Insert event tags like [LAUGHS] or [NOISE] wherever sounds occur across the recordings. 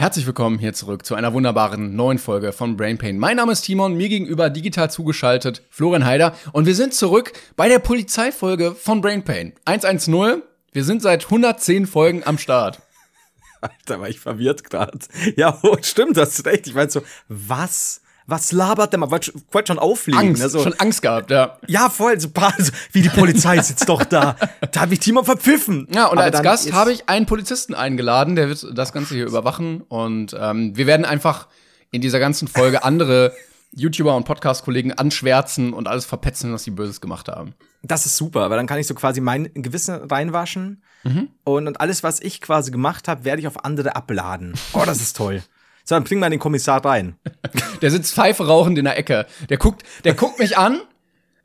Herzlich willkommen hier zurück zu einer wunderbaren neuen Folge von Brain Pain. Mein Name ist Timon, mir gegenüber digital zugeschaltet Florian Heider und wir sind zurück bei der Polizeifolge von Brain Pain. 110. Wir sind seit 110 Folgen am Start. [LAUGHS] Alter, war ich verwirrt gerade. Ja, oh, stimmt, das ist recht. Ich weiß so, was? Was labert der mal? Wollte wollt schon auflegen. Angst, ne? so, schon Angst gehabt, ja. Ja, voll. So, so, wie die Polizei sitzt doch da. Da habe ich Timon verpfiffen. Ja, und Aber als Gast habe ich einen Polizisten eingeladen, der wird das Ganze hier überwachen. Und ähm, wir werden einfach in dieser ganzen Folge andere YouTuber und Podcast-Kollegen anschwärzen und alles verpetzen, was sie Böses gemacht haben. Das ist super, weil dann kann ich so quasi mein Gewissen reinwaschen. Mhm. Und, und alles, was ich quasi gemacht habe, werde ich auf andere abladen. Oh, das ist toll. So, dann bring mal den Kommissar rein. [LAUGHS] Der sitzt Pfeife rauchend in der Ecke. Der guckt, der guckt mich an.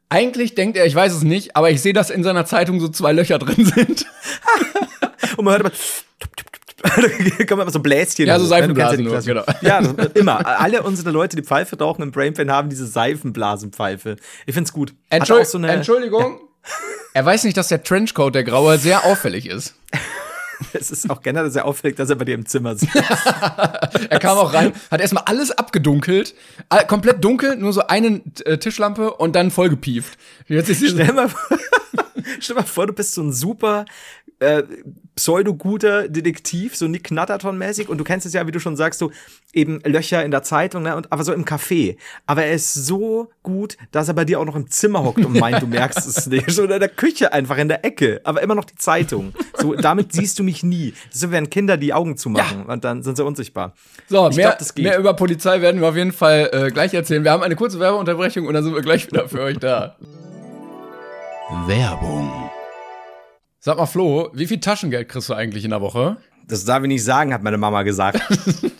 Eigentlich denkt er, ich weiß es nicht, aber ich sehe, dass in seiner Zeitung so zwei Löcher drin sind. [LAUGHS] Und man hört immer. [LAUGHS] Kommen immer so Bläschen. Ja, so Seifenblasen Klasse- genau. Ja, das, immer. Alle unsere Leute, die Pfeife rauchen im Brainpan, haben diese Seifenblasenpfeife. Ich find's gut. Entschuld so Entschuldigung. Er weiß nicht, dass der Trenchcoat, der graue, sehr auffällig ist. [LAUGHS] Es ist auch generell sehr auffällig, dass er bei dir im Zimmer sitzt. [LAUGHS] Er kam auch rein, hat erstmal alles abgedunkelt, komplett dunkel, nur so eine äh, Tischlampe und dann vollgepieft. Jetzt ist Stell mal, [LAUGHS] vor- [LAUGHS] stell mal vor, du bist so ein super äh, pseudo-guter Detektiv, so Nick Knatterton-mäßig. Und du kennst es ja, wie du schon sagst, so eben Löcher in der Zeitung, ne? und, aber so im Café. Aber er ist so gut, dass er bei dir auch noch im Zimmer hockt und meint, du merkst es [LAUGHS] nicht. So in der Küche einfach in der Ecke, aber immer noch die Zeitung. So, damit siehst du mich nie. So, wenn Kinder die Augen zumachen und dann sind sie unsichtbar. So, Ich mehr, glaub, mehr über Polizei werden wir auf jeden Fall äh, gleich erzählen. Wir haben eine kurze Werbeunterbrechung und dann sind wir gleich wieder für euch da. Werbung. Sag mal, Flo, wie viel Taschengeld kriegst du eigentlich in der Woche? Das darf ich nicht sagen, hat meine Mama gesagt. [LAUGHS]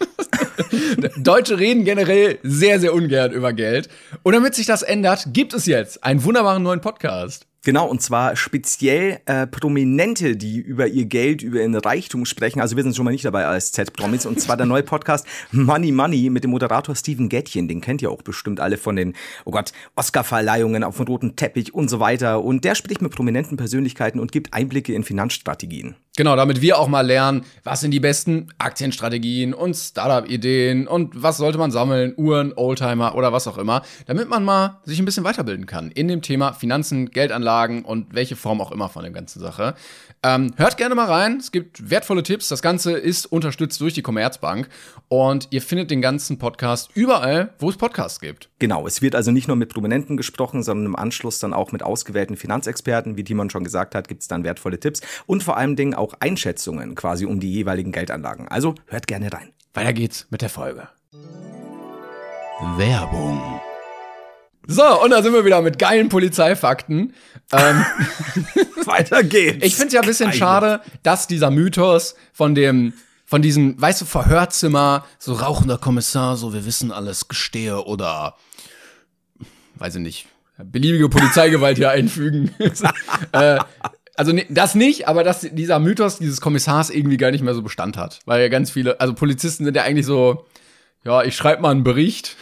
[LAUGHS] Deutsche reden generell sehr, sehr ungern über Geld. Und damit sich das ändert, gibt es jetzt einen wunderbaren neuen Podcast. Genau, und zwar speziell äh, Prominente, die über ihr Geld, über ihren Reichtum sprechen. Also wir sind schon mal nicht dabei als Z-Promis. Und zwar der neue Podcast Money Money mit dem Moderator Steven Gettchen. Den kennt ihr auch bestimmt alle von den, oh Gott, Oscar-Verleihungen auf dem roten Teppich und so weiter. Und der spricht mit prominenten Persönlichkeiten und gibt Einblicke in Finanzstrategien. Genau, damit wir auch mal lernen, was sind die besten Aktienstrategien und Startup-Ideen und was sollte man sammeln, Uhren, Oldtimer oder was auch immer, damit man mal sich ein bisschen weiterbilden kann in dem Thema Finanzen, Geldanlagen und welche Form auch immer von der ganzen Sache. Ähm, hört gerne mal rein, es gibt wertvolle Tipps. Das Ganze ist unterstützt durch die Commerzbank und ihr findet den ganzen Podcast überall, wo es Podcasts gibt. Genau, es wird also nicht nur mit Prominenten gesprochen, sondern im Anschluss dann auch mit ausgewählten Finanzexperten. Wie Timon schon gesagt hat, gibt es dann wertvolle Tipps und vor allem Dingen auch Einschätzungen quasi um die jeweiligen Geldanlagen. Also hört gerne rein. Weiter geht's mit der Folge. Werbung. So, und da sind wir wieder mit geilen Polizeifakten. Ähm, [LAUGHS] Weiter geht's. ich finde es ja ein bisschen Geile. schade, dass dieser Mythos von dem, von diesem, weißt du, Verhörzimmer, so rauchender Kommissar, so wir wissen alles, gestehe oder, weiß ich nicht, beliebige Polizeigewalt hier einfügen. [LAUGHS] äh, also das nicht, aber dass dieser Mythos dieses Kommissars irgendwie gar nicht mehr so Bestand hat. Weil ja ganz viele, also Polizisten sind ja eigentlich so, ja, ich schreibe mal einen Bericht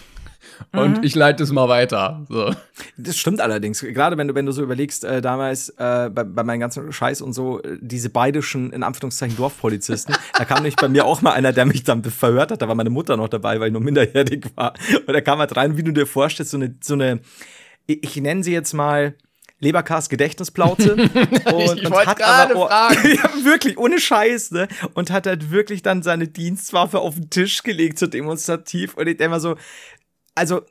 und ich leite es mal weiter. So. Das stimmt allerdings. Gerade wenn du, wenn du so überlegst, äh, damals äh, bei, bei meinem ganzen Scheiß und so, äh, diese baydischen, in Anführungszeichen, Dorfpolizisten, [LAUGHS] da kam nämlich bei mir auch mal einer, der mich dann verhört hat. Da war meine Mutter noch dabei, weil ich noch minderjährig war. Und er kam halt rein, wie du dir vorstellst, so eine, so eine, ich, ich nenne sie jetzt mal Leberkas Gedächtnisplauze. [LAUGHS] Und, Ich wollte gerade aber- fragen. [LAUGHS] ja, wirklich, ohne Scheiß, ne? Und hat halt wirklich dann seine Dienstwaffe auf den Tisch gelegt, so demonstrativ. Und ich denke mal so, also,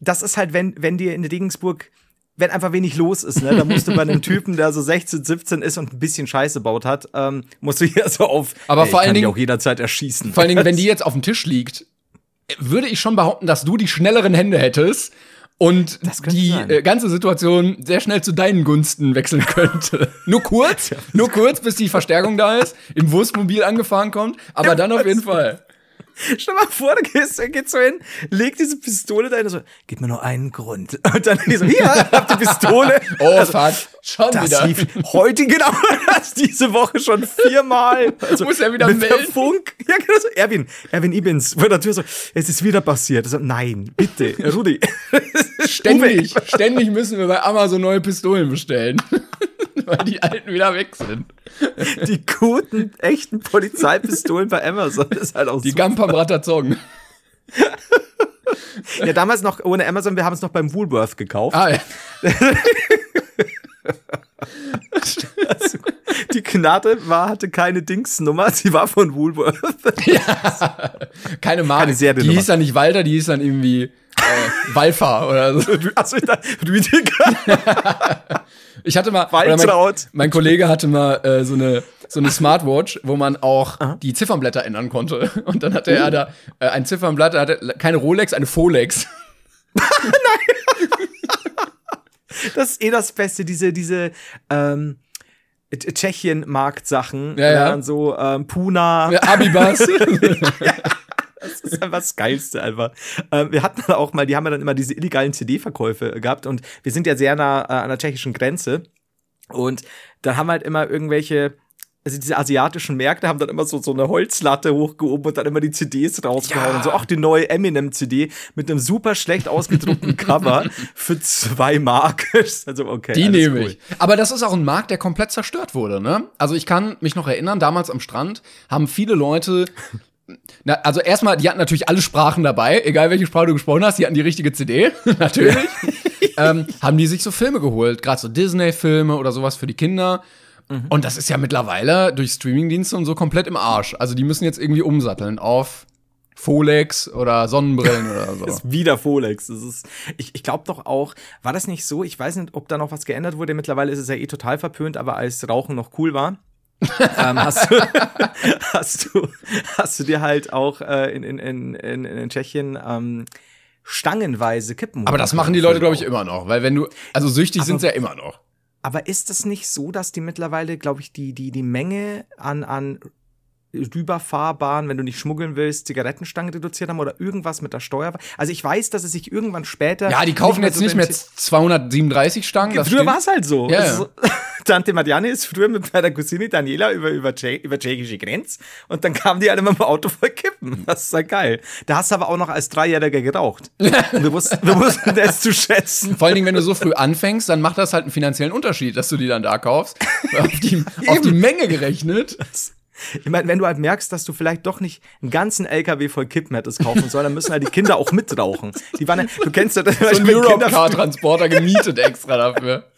das ist halt, wenn, wenn dir in Regensburg, wenn einfach wenig los ist, ne, dann musst du bei einem [LAUGHS] Typen, der so 16, 17 ist und ein bisschen Scheiße baut hat, ähm, musst du hier [LAUGHS] so auf, Aber ey, vor allen Dingen- auch jederzeit erschießen. Vor allen Dingen, wenn die [LAUGHS] jetzt auf dem Tisch liegt, würde ich schon behaupten, dass du die schnelleren Hände hättest und die sein. äh, ganze Situation sehr schnell zu deinen Gunsten wechseln könnte. nur kurz, nur kurz, bis die Verstärkung da ist, im Wurstmobil angefahren kommt, aber dann auf jeden Fall. [LAUGHS] Stell mal vor, du gehst, er geht so hin, legt diese Pistole da hin und so, gib mir nur einen Grund. [LAUGHS] Und dann die so, hier, hab die Pistole. [LAUGHS] Oh fuck, schon Das wieder. lief heute genau das diese Woche schon viermal. Also Muss er wieder mit der melden? Funk. Ja, genau so. Erwin, Erwin Ibens vor der Tür so, es ist wieder passiert. So, nein, bitte, Rudi. Ständig, ständig müssen wir bei Amazon neue Pistolen bestellen. [LAUGHS] Weil die alten wieder weg sind. Die guten, echten Polizeipistolen bei Amazon ist halt auch Die. Gampa Bratazong. Ja, damals noch ohne Amazon, wir haben es noch beim Woolworth gekauft. Ah, ja. [LAUGHS] Die Knarre war, hatte keine Dingsnummer, sie war von Woolworth. Keine Marke. Keine Seriennummer. die hieß dann nicht Walter, die hieß dann irgendwie äh, Walfa oder so. Achso, ich dachte, Rüdiger. [LAUGHS] Ich hatte mal, mein, mein Kollege hatte mal äh, so eine so eine Smartwatch, wo man auch die Ziffernblätter ändern konnte. Und dann hatte er da äh, ein Ziffernblatt, er hatte keine Rolex, eine Folex. [LAUGHS] Das ist eh das Beste, diese, diese, ähm, Tschechien-Markt-Sachen. Ja, ja. Und so, ähm, Puna. Ja, Abibas. [LAUGHS] Das ist einfach das Geilste einfach. Ähm, wir hatten auch mal, die haben ja dann immer diese illegalen CD-Verkäufe gehabt und wir sind ja sehr nah äh, an der tschechischen Grenze. Und dann haben halt immer irgendwelche, also diese asiatischen Märkte haben dann immer so, so eine Holzlatte hochgehoben und dann immer die CDs rausgehauen. Und so, ach, die neue Eminem-CD mit einem super schlecht ausgedruckten Cover für zwei Mark. [LAUGHS] also, okay. Die nehme cool. ich. Aber das ist auch ein Markt, der komplett zerstört wurde, ne? Also ich kann mich noch erinnern, damals am Strand haben viele Leute na, also erstmal, die hatten natürlich alle Sprachen dabei, egal welche Sprache du gesprochen hast, die hatten die richtige CD, [LAUGHS] natürlich. ähm, haben die sich so Filme geholt, gerade so Disney-Filme oder sowas für die Kinder. Mhm. Und das ist ja mittlerweile durch Streamingdienste und so komplett im Arsch. Also die müssen jetzt irgendwie umsatteln auf Folex oder Sonnenbrillen oder so. Das [LAUGHS] ist wieder Folex. Das ist, ich ich glaube doch auch, war das nicht so? Ich weiß nicht, ob da noch was geändert wurde. Mittlerweile ist es ja eh total verpönt, aber als Rauchen noch cool war. [LAUGHS] ähm, hast, du, [LAUGHS] hast, du, hast du dir halt auch äh, in, in, in, in, in Tschechien ähm, stangenweise Kippen. Aber das machen die Leute, glaube ich, immer noch. Weil wenn du, also süchtig sind sie ja immer noch. Aber ist es nicht so, dass die mittlerweile, glaube ich, die, die, die Menge an, an rüberfahrbaren, wenn du nicht schmuggeln willst, Zigarettenstangen reduziert haben oder irgendwas mit der Steuer? Also ich weiß, dass es sich irgendwann später. Ja, die kaufen mehr jetzt so nicht mehr rentiert- 237 Stangen. Früher war es halt so. Ja, Also, [LAUGHS] Tante Marianne ist früher mit meiner Cousine Daniela über, über, über tschechische Grenz und dann kamen die alle mit dem Auto voll kippen. Das ist ja geil. Da hast du aber auch noch als Dreijähriger geraucht. Und wir wussten, wir wussten das zu schätzen. Vor allen Dingen, wenn du so früh anfängst, dann macht das halt einen finanziellen Unterschied, dass du die dann da kaufst. Auf, die, [LAUGHS] auf die Menge gerechnet. Ich meine, wenn du halt merkst, dass du vielleicht doch nicht einen ganzen LKW voll Kippen hättest kaufen sollen, dann müssen halt die Kinder auch mitrauchen. Die waren ja, du kennst ja das, So Europe-Car-Transporter gemietet extra dafür.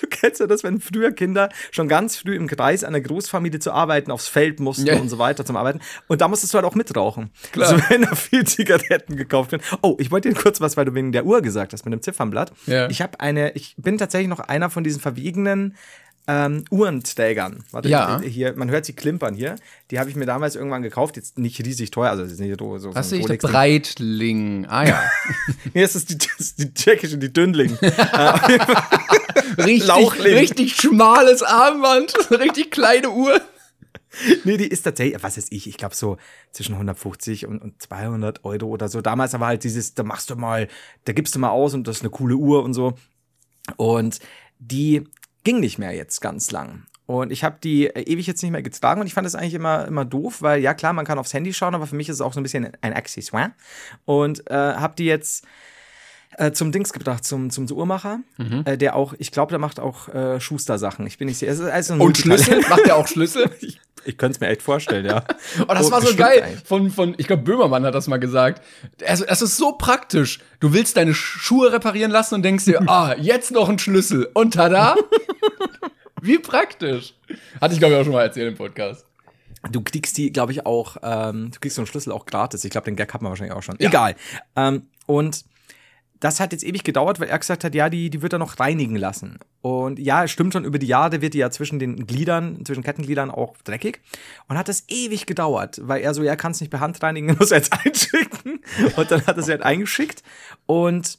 Du kennst ja das, wenn früher Kinder schon ganz früh im Kreis einer Großfamilie zu arbeiten, aufs Feld mussten Ja. und so weiter zum Arbeiten. Und da musstest du halt auch mitrauchen. Klar. Also [LAUGHS] wenn da viel Zigaretten gekauft werden. Oh, ich wollte dir kurz was, weil du wegen der Uhr gesagt hast mit dem Ziffernblatt. Ja. Ich habe eine, ich bin tatsächlich noch einer von diesen verwegenen ähm, Uhrenträgern. Warte, Ja. hier, man hört sie klimpern hier. Die habe ich mir damals irgendwann gekauft. Jetzt nicht riesig teuer, also ist nicht so, so, ich da? Rolex-Ding. Breitling. Ah ja. [LAUGHS] Nee, es ist die, das ist die tschechische, die Dünnling. [LAUGHS] Richtig, Lauchling. richtig schmales Armband. [LAUGHS] Richtig kleine Uhr. Nee, die ist tatsächlich, was weiß ich, ich glaube so zwischen 150 und, und 200 Euro oder so. Damals aber halt dieses, da machst du mal, da gibst du mal aus und das ist eine coole Uhr und so. Und die ging nicht mehr jetzt ganz lang. Und ich habe die äh, ewig jetzt nicht mehr getragen und ich fand das eigentlich immer, immer doof, weil ja klar, man kann aufs Handy schauen, aber für mich ist es auch so ein bisschen ein Accessoire. Und äh, habe die jetzt äh, zum Dings gebracht, zum, zum Uhrmacher, äh, der auch, ich glaube, der macht auch äh, Schuster-Sachen. Ich bin nicht sicher. Also Und. Schlüssel? Macht der auch Schlüssel? [LAUGHS] Ich, ich könnte es mir echt vorstellen, ja. [LAUGHS] Oh, das Oh, war so geil. eigentlich. Von, von, ich glaube, Böhmermann hat das mal gesagt. Es, es ist so praktisch. Du willst deine Schuhe reparieren lassen und denkst dir, [LAUGHS] ah, jetzt noch ein Schlüssel. Und tada! Wie praktisch. Hatte ich, glaube ich, auch schon mal erzählt im Podcast. Du kriegst die, glaube ich, auch, ähm, du kriegst so einen Schlüssel auch gratis. Ich glaube, den Gag hat man wahrscheinlich auch schon. Egal. Ähm, und das hat jetzt ewig gedauert, weil er gesagt hat, ja, die, die wird er noch reinigen lassen. Und ja, es stimmt schon, über die Jahre wird die ja zwischen den Gliedern, zwischen Kettengliedern auch dreckig. Und hat das ewig gedauert, weil er so, ja, kann es nicht per Hand reinigen, [LAUGHS] muss er jetzt einschicken. Und dann hat er sie halt eingeschickt. Und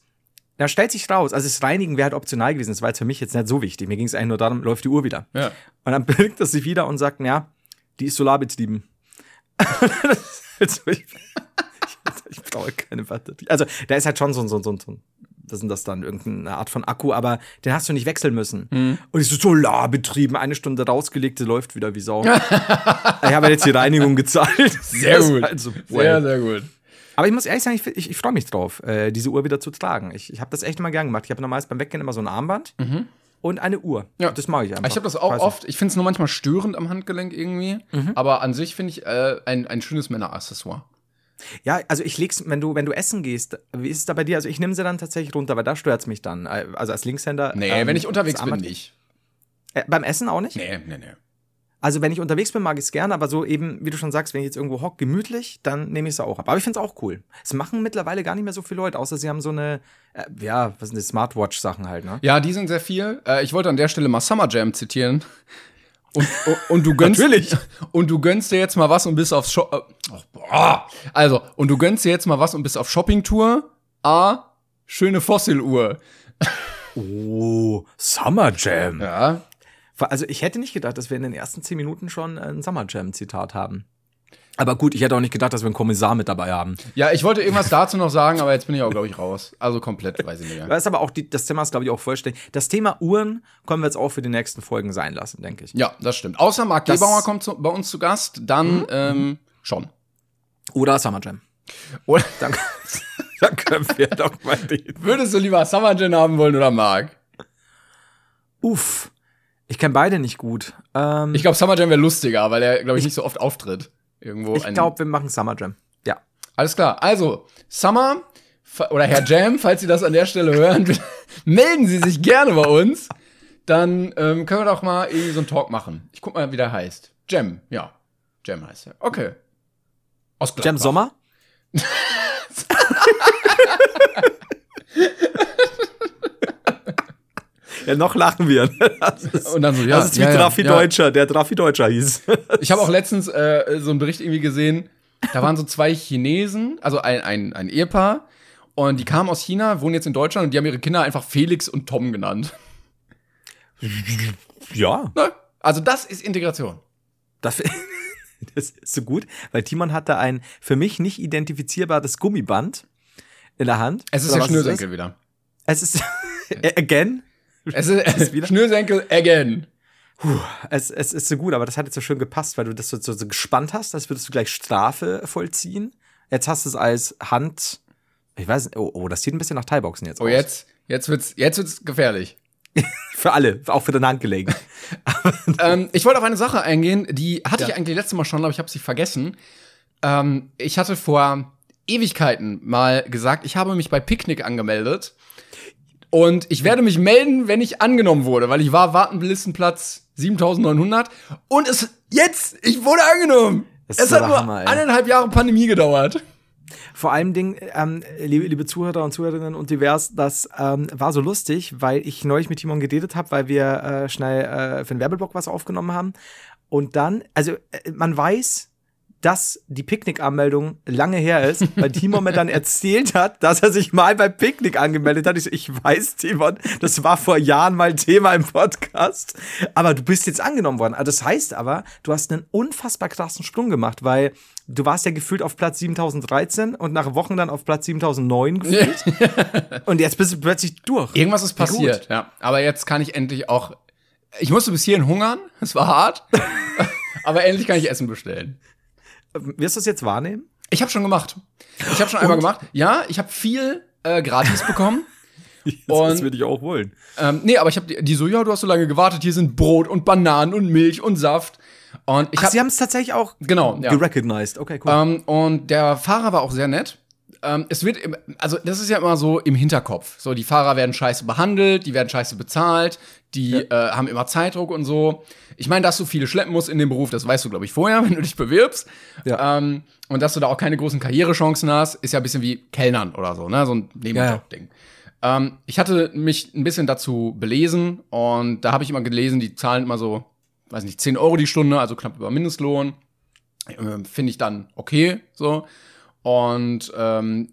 Da stellt sich raus, also das Reinigen wäre halt optional gewesen, das war jetzt für mich jetzt nicht so wichtig. Mir ging es eigentlich nur darum, läuft die Uhr wieder. Ja. Und dann [LAUGHS] bringt er sie wieder und sagt, ja, die ist solarbetrieben. [LAUGHS] also ich, [LAUGHS] ich brauche keine Batterie. Also da ist halt schon so ein, so ein, so ein, was sind das dann, irgendeine Art von Akku, aber den hast du nicht wechseln müssen. Mhm. Und ich so, solarbetrieben, eine Stunde rausgelegt, der läuft wieder wie Sau. ich habe jetzt die Reinigung gezahlt. [LAUGHS] Sehr gut. halt so, Sehr, sehr gut. aber ich muss ehrlich sagen, ich, ich, ich freue mich drauf, äh, diese Uhr wieder zu tragen. Ich, ich habe das echt immer gern gemacht. Ich habe normalerweise beim Weggehen immer so ein Armband und eine Uhr. Ja. Das mache ich einfach. Ich habe das auch Weiß oft. Ich finde es nur manchmal störend am Handgelenk irgendwie. Aber an sich finde ich äh, ein, ein schönes Männeraccessoire. Ja, also ich leg's, wenn du, wenn du essen gehst, wie ist es da bei dir? Also ich nehme sie dann tatsächlich runter, weil da stört's mich dann. Also als Linkshänder. Nee, ähm, wenn ich unterwegs bin, nicht. Äh, beim Essen auch nicht? Nee, nee, nee. Also wenn ich unterwegs bin, mag ich es gerne, aber so eben, wie du schon sagst, wenn ich jetzt irgendwo hock, gemütlich, dann nehme ich es auch ab. Aber ich finde es auch cool. Es machen mittlerweile gar nicht mehr so viele Leute, außer sie haben so eine, äh, ja, was sind das, Smartwatch-Sachen halt, ne? Ja, die sind sehr viel. Äh, ich wollte an der Stelle mal Summer Jam zitieren. Und, und, du gönnst Natürlich. und du gönnst dir jetzt mal was und bist auf Shop äh, oh, boah. also und du gönnst dir jetzt mal was und bist auf Shoppingtour. A schöne Fossiluhr. [LAUGHS] Oh, Summer Jam. Ja. Also ich hätte nicht gedacht, dass wir in den ersten zehn Minuten schon ein Summer Jam-Zitat haben. Aber gut, ich hätte auch nicht gedacht, dass wir einen Kommissar mit dabei haben. Ja, ich wollte irgendwas dazu noch sagen, aber jetzt bin ich auch glaube ich raus. Also komplett, weiß ich nicht. Das ist aber auch die, das Thema ist, glaube ich, auch vollständig. Das Thema Uhren können wir jetzt auch für die nächsten Folgen sein lassen, denke ich. Ja, das stimmt. Außer Marc Gebauer kommt zu, bei uns zu Gast, dann ähm, schon. Oder Summer Jam. Oder [LAUGHS] Dann, [LAUGHS] dann können wir doch mal reden. würdest du lieber Summer Jam haben wollen oder Marc? Uff. Ich kenne beide nicht gut. Ähm, Ich glaube, Summer Jam wäre lustiger, weil er, glaube ich, nicht so oft auftritt. Irgendwo. ich glaube, wir machen Summer Jam. Ja. Alles klar. Also, Summer oder Herr Jam, falls Sie das an der Stelle hören, [LAUGHS] melden Sie sich gerne bei uns. Dann ähm, können wir doch mal irgendwie so einen Talk machen. Ich guck mal, wie der heißt. Jam, ja. Jam heißt er. Okay. Aus Gladbach. Jam Sommer? [LAUGHS] ja, noch lachen wir. Das ist, Und dann so, ja. das ist wie ja, Drafi ja. Deutscher, der Drafi Deutscher hieß. [LAUGHS] Ich habe auch letztens äh, so einen Bericht irgendwie gesehen. Da waren so zwei Chinesen, also ein, ein, ein Ehepaar. Und die kamen aus China, wohnen jetzt in Deutschland und die haben ihre Kinder einfach Felix und Tom genannt. ja. Ne? Also das ist Integration. Das, [LAUGHS] das ist so gut, weil Timon hatte ein für mich nicht identifizierbares Gummiband in der Hand. Es ist der Schnürsenkel wieder. Es ist, [LAUGHS] again, Es ist, wieder- Schnürsenkel again. es, es ist so gut, aber das hat jetzt so schön gepasst, weil du das so, so, so gespannt hast, als würdest du gleich Strafe vollziehen. Jetzt hast du es als Hand, ich weiß nicht, oh, oh das sieht ein bisschen nach Thai-Boxen jetzt Oh, aus. jetzt, jetzt wird's, jetzt wird's gefährlich. [LAUGHS] Für alle, auch für dein Handgelenk. [LAUGHS] ähm, ich wollte auf eine Sache eingehen, die hatte ich eigentlich letztes Mal schon, aber ich habe sie vergessen. Ähm, ich hatte vor Ewigkeiten mal gesagt, ich habe mich bei Picknick angemeldet. Und ich werde mich melden, wenn ich angenommen wurde, weil ich war Wartenlistenplatz 7900. Und es jetzt, ich wurde angenommen. Das es hat nur Hammer, eineinhalb Jahre Pandemie gedauert. Vor allem Ding, ähm, liebe, liebe Zuhörer und Zuhörerinnen und divers, das ähm, war so lustig, weil ich neulich mit Timon geredet habe, weil wir äh, schnell äh, für den Werbeblock was aufgenommen haben. Und dann, also äh, man weiß, dass die Picknick-Anmeldung lange her ist, weil Timon mir dann erzählt hat, dass er sich mal beim Picknick angemeldet hat. Ich so, ich weiß, Timon, das war vor Jahren mal Thema im Podcast, aber du bist jetzt angenommen worden. Also das heißt aber, du hast einen unfassbar krassen Sprung gemacht, weil du warst ja gefühlt auf Platz 7013 und nach Wochen dann auf Platz 7009 gefühlt. [LAUGHS] und jetzt bist du plötzlich durch. Irgendwas ist gut. passiert, ja. Aber jetzt kann ich endlich auch. Ich musste bis hierhin hungern, es war hart. [LAUGHS] aber endlich kann ich Essen bestellen. Wirst du es jetzt wahrnehmen? Ich habe schon gemacht. Ich habe schon einmal gemacht. Ja, ich habe viel äh, gratis bekommen. [LAUGHS] Und- würde ich auch wollen. ähm, nee, aber ich habe die, die so, ja, du hast so lange gewartet, hier sind Brot und Bananen und Milch und Saft. Und ich Ach, habe sie haben es tatsächlich auch genau, ja. gerecognized. Okay, cool. Ähm, und der Fahrer war auch sehr nett. Ähm, es wird, also das ist ja immer so im Hinterkopf. So, die Fahrer werden scheiße behandelt, die werden scheiße bezahlt, die äh, haben immer Zeitdruck und so. Ich meine, dass du viele schleppen musst in dem Beruf, das weißt du, glaube ich, vorher, [LAUGHS] wenn du dich bewirbst. Ja. Ähm, und dass du da auch keine großen Karrierechancen hast, ist ja ein bisschen wie Kellnern oder so, ne? So ein Nebenjob-Ding. Ähm, ich hatte mich ein bisschen dazu belesen und da habe ich immer gelesen, die zahlen immer so, weiß nicht, 10 Euro die Stunde, also knapp über Mindestlohn. Ähm, Finde ich dann okay, so. Und ähm,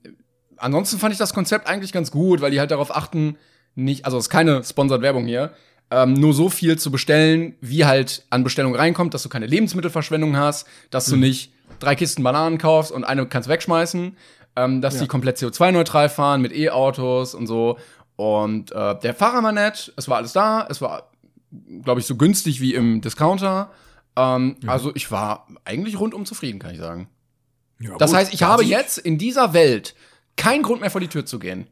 ansonsten fand ich das Konzept eigentlich ganz gut, weil die halt darauf achten, nicht, also es ist keine Sponsored Werbung hier, ähm, nur so viel zu bestellen, wie halt an Bestellung reinkommt, dass du keine Lebensmittelverschwendung hast, dass du nicht drei Kisten Bananen kaufst und eine kannst wegschmeißen, ähm, dass die komplett CO2-neutral fahren mit E-Autos und so. Und äh, der Fahrer war nett, es war alles da, es war, glaube ich, so günstig wie im Discounter. Ähm, Also ich war eigentlich rundum zufrieden, kann ich sagen. Ja, Das gut, heißt, ich habe jetzt in dieser Welt keinen Grund mehr vor die Tür zu gehen.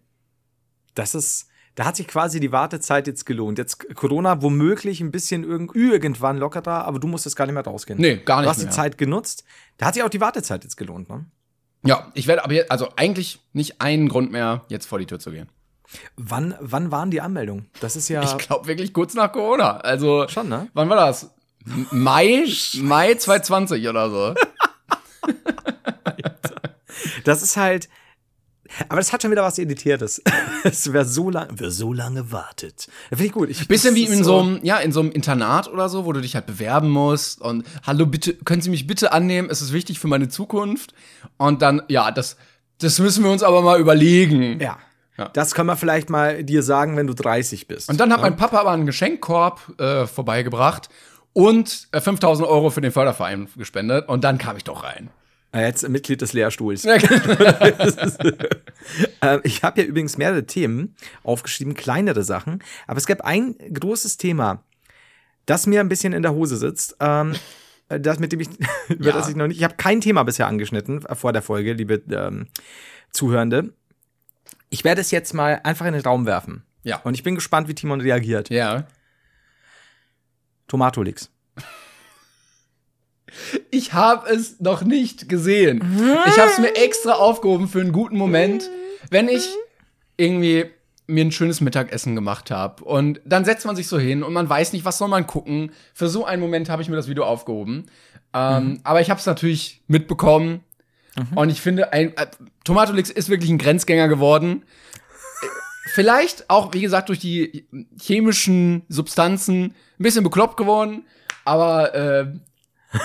Das ist, da hat sich quasi die Wartezeit jetzt gelohnt. Jetzt Corona womöglich ein bisschen irgend, irgendwann locker da, aber du musstest gar nicht mehr rausgehen. Nee, gar nicht Du hast mehr. die Zeit genutzt. Da hat sich auch die Wartezeit jetzt gelohnt, ne? Ja, ich werde aber jetzt, also eigentlich nicht einen Grund mehr, jetzt vor die Tür zu gehen. Wann, wann waren die Anmeldungen? Das ist ja Ich glaube wirklich kurz nach Corona. Also, schon, ne? wann war das? Mai, Mai 2020 oder so. [LAUGHS] Das ist halt. Aber das hat schon wieder was Editiertes. [LAUGHS] Es wer so lange, wer so lange wartet. Finde ich gut. Ich, Bisschen wie in so einem, ja, in so einem Internat oder so, wo du dich halt bewerben musst und hallo, bitte, können Sie mich bitte annehmen? Es ist wichtig für meine Zukunft. Und dann, ja, das, das müssen wir uns aber mal überlegen. Ja. Ja. Das kann man vielleicht mal dir sagen, wenn du 30 bist. Und dann hat mein Papa aber einen Geschenkkorb äh, vorbeigebracht und äh, 5000 Euro für den Förderverein gespendet. Und dann kam ich doch rein. Ah, Jetzt Mitglied des Lehrstuhls. Ja, [LAUGHS] Ähm, ich habe ja übrigens mehrere Themen aufgeschrieben, kleinere Sachen. Aber es gab ein großes Thema, das mir ein bisschen in der Hose sitzt. Ähm, das, mit dem ich, [LAUGHS] über Ja. das ich noch nicht, ich habe kein Thema bisher angeschnitten äh, vor der Folge, liebe ähm, Zuhörende. Ich werde es jetzt mal einfach in den Raum werfen. Ja. Und ich bin gespannt, wie Timon reagiert. ja. Tomatolix. Ich habe es noch nicht gesehen. Ich habe es mir extra aufgehoben für einen guten Moment, wenn ich irgendwie mir ein schönes Mittagessen gemacht habe. Und dann setzt man sich so hin und man weiß nicht, was soll man gucken. Für so einen Moment habe ich mir das Video aufgehoben. Ähm, Aber ich habe es natürlich mitbekommen. Und ich finde, ein, äh, Tomatolix ist wirklich ein Grenzgänger geworden. Äh, Vielleicht auch, wie gesagt, durch die chemischen Substanzen ein bisschen bekloppt geworden. Aber äh,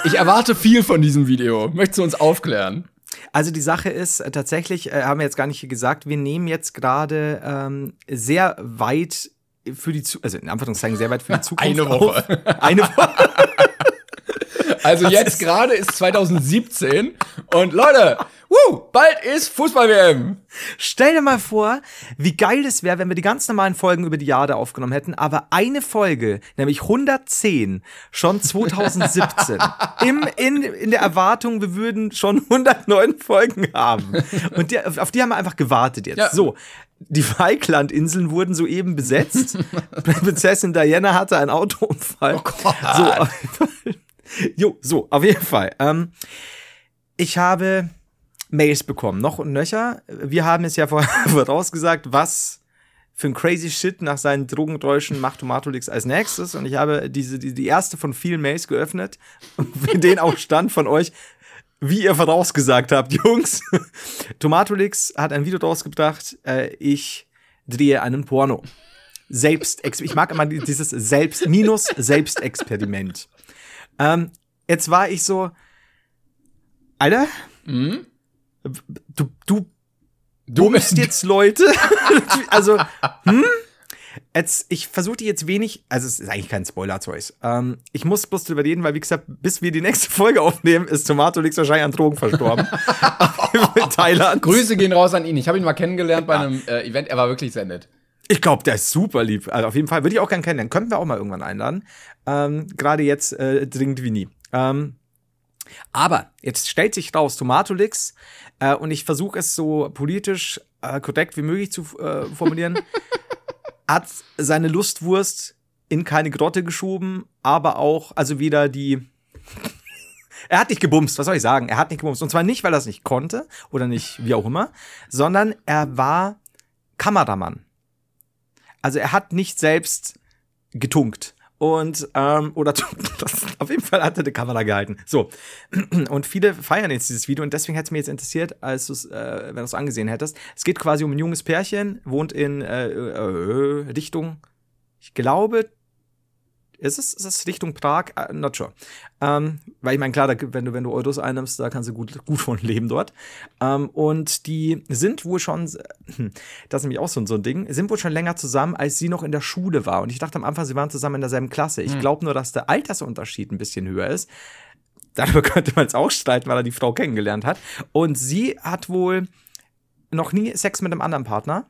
ich erwarte viel von diesem Video. Möchtest du uns aufklären? Also die Sache ist äh, tatsächlich, äh, haben wir jetzt gar nicht gesagt, wir nehmen jetzt gerade ähm, sehr weit für die Zukunft, also in Anführungszeichen sehr weit für die [LAUGHS] Zukunft Eine Woche. Auf. Eine Woche. Also jetzt gerade ist 2017 und Leute, wuh, bald ist Fußball-WM. Stell dir mal vor, wie geil es wäre, wenn wir die ganz normalen Folgen über die Jahre aufgenommen hätten, aber eine Folge, nämlich 110, schon 2017. [LAUGHS] Im, in, in der Erwartung, wir würden schon 109 Folgen haben. Und die, auf die haben wir einfach gewartet jetzt. Ja. So. Die Falklandinseln wurden soeben besetzt. [LAUGHS] Prinzessin Diana hatte einen Autounfall. Oh Gott. So. [LAUGHS] Jo, so, auf jeden Fall. Ähm, ich habe Mails bekommen, noch und nöcher. Wir haben es ja [LAUGHS] vorausgesagt, was für ein crazy Shit nach seinen Drogentäuschen macht Tomatolix als nächstes. Und ich habe diese, die, die erste von vielen Mails geöffnet, [LAUGHS] in denen auch stand von euch, wie ihr vorausgesagt habt, Jungs. Tomatolix hat ein Video rausgebracht, äh, ich drehe einen Porno. Selbst, ich mag immer dieses Selbst, minus Selbstexperiment. Ähm, jetzt war ich so, Alter, Mhm. du, du bummst jetzt Leute. [LAUGHS] also, hm? Jetzt, ich versuche die jetzt wenig, also es ist eigentlich kein Spoiler, Zeus. Ähm, ich muss bloß drüber reden, weil wie gesagt, bis wir die nächste Folge aufnehmen, ist Tomatolix wahrscheinlich an Drogen verstorben. [LAUGHS] In Thailand. Grüße gehen raus an ihn. Ich habe ihn mal kennengelernt bei einem äh, Event. Er war wirklich sehr nett. Ich glaube, der ist super lieb. Also auf jeden Fall würde ich auch gern kennenlernen. Könnten wir auch mal irgendwann einladen. Ähm, Gerade jetzt äh, dringend wie nie. Ähm, aber jetzt stellt sich raus, Tomatolix, äh, und ich versuche es so politisch äh, korrekt wie möglich zu äh, formulieren, [LAUGHS] hat seine Lustwurst in keine Grotte geschoben, aber auch, also wieder die. [LAUGHS] Er hat nicht gebumst, was soll ich sagen? Er hat nicht gebumst. Und zwar nicht, weil er es nicht konnte oder nicht, wie auch immer, sondern er war Kameramann. Also er hat nicht selbst getunkt. Und, ähm, oder [LAUGHS] auf jeden Fall hat er eine Kamera gehalten. So. [CLEARS THROAT] Und viele feiern jetzt dieses Video und deswegen hätte es mir jetzt interessiert, als äh, wenn du es angesehen hättest. Es geht quasi um ein junges Pärchen, wohnt in äh, äh, Richtung, ich glaube, Ist es, ist es Richtung Prag? Uh, not sure. Ähm, weil ich meine, klar, da, wenn du, wenn du Euros einnimmst, da kannst du gut, gut von leben dort. Ähm, und die sind wohl schon, hm, das ist nämlich auch so, so ein Ding, sind wohl schon länger zusammen, als sie noch in der Schule war. Und ich dachte am Anfang, sie waren zusammen in derselben Klasse. Ich glaube nur, dass der Altersunterschied ein bisschen höher ist. Darüber [LAUGHS] könnte man es auch streiten, weil er die Frau kennengelernt hat. Und sie hat wohl noch nie Sex mit einem anderen Partner.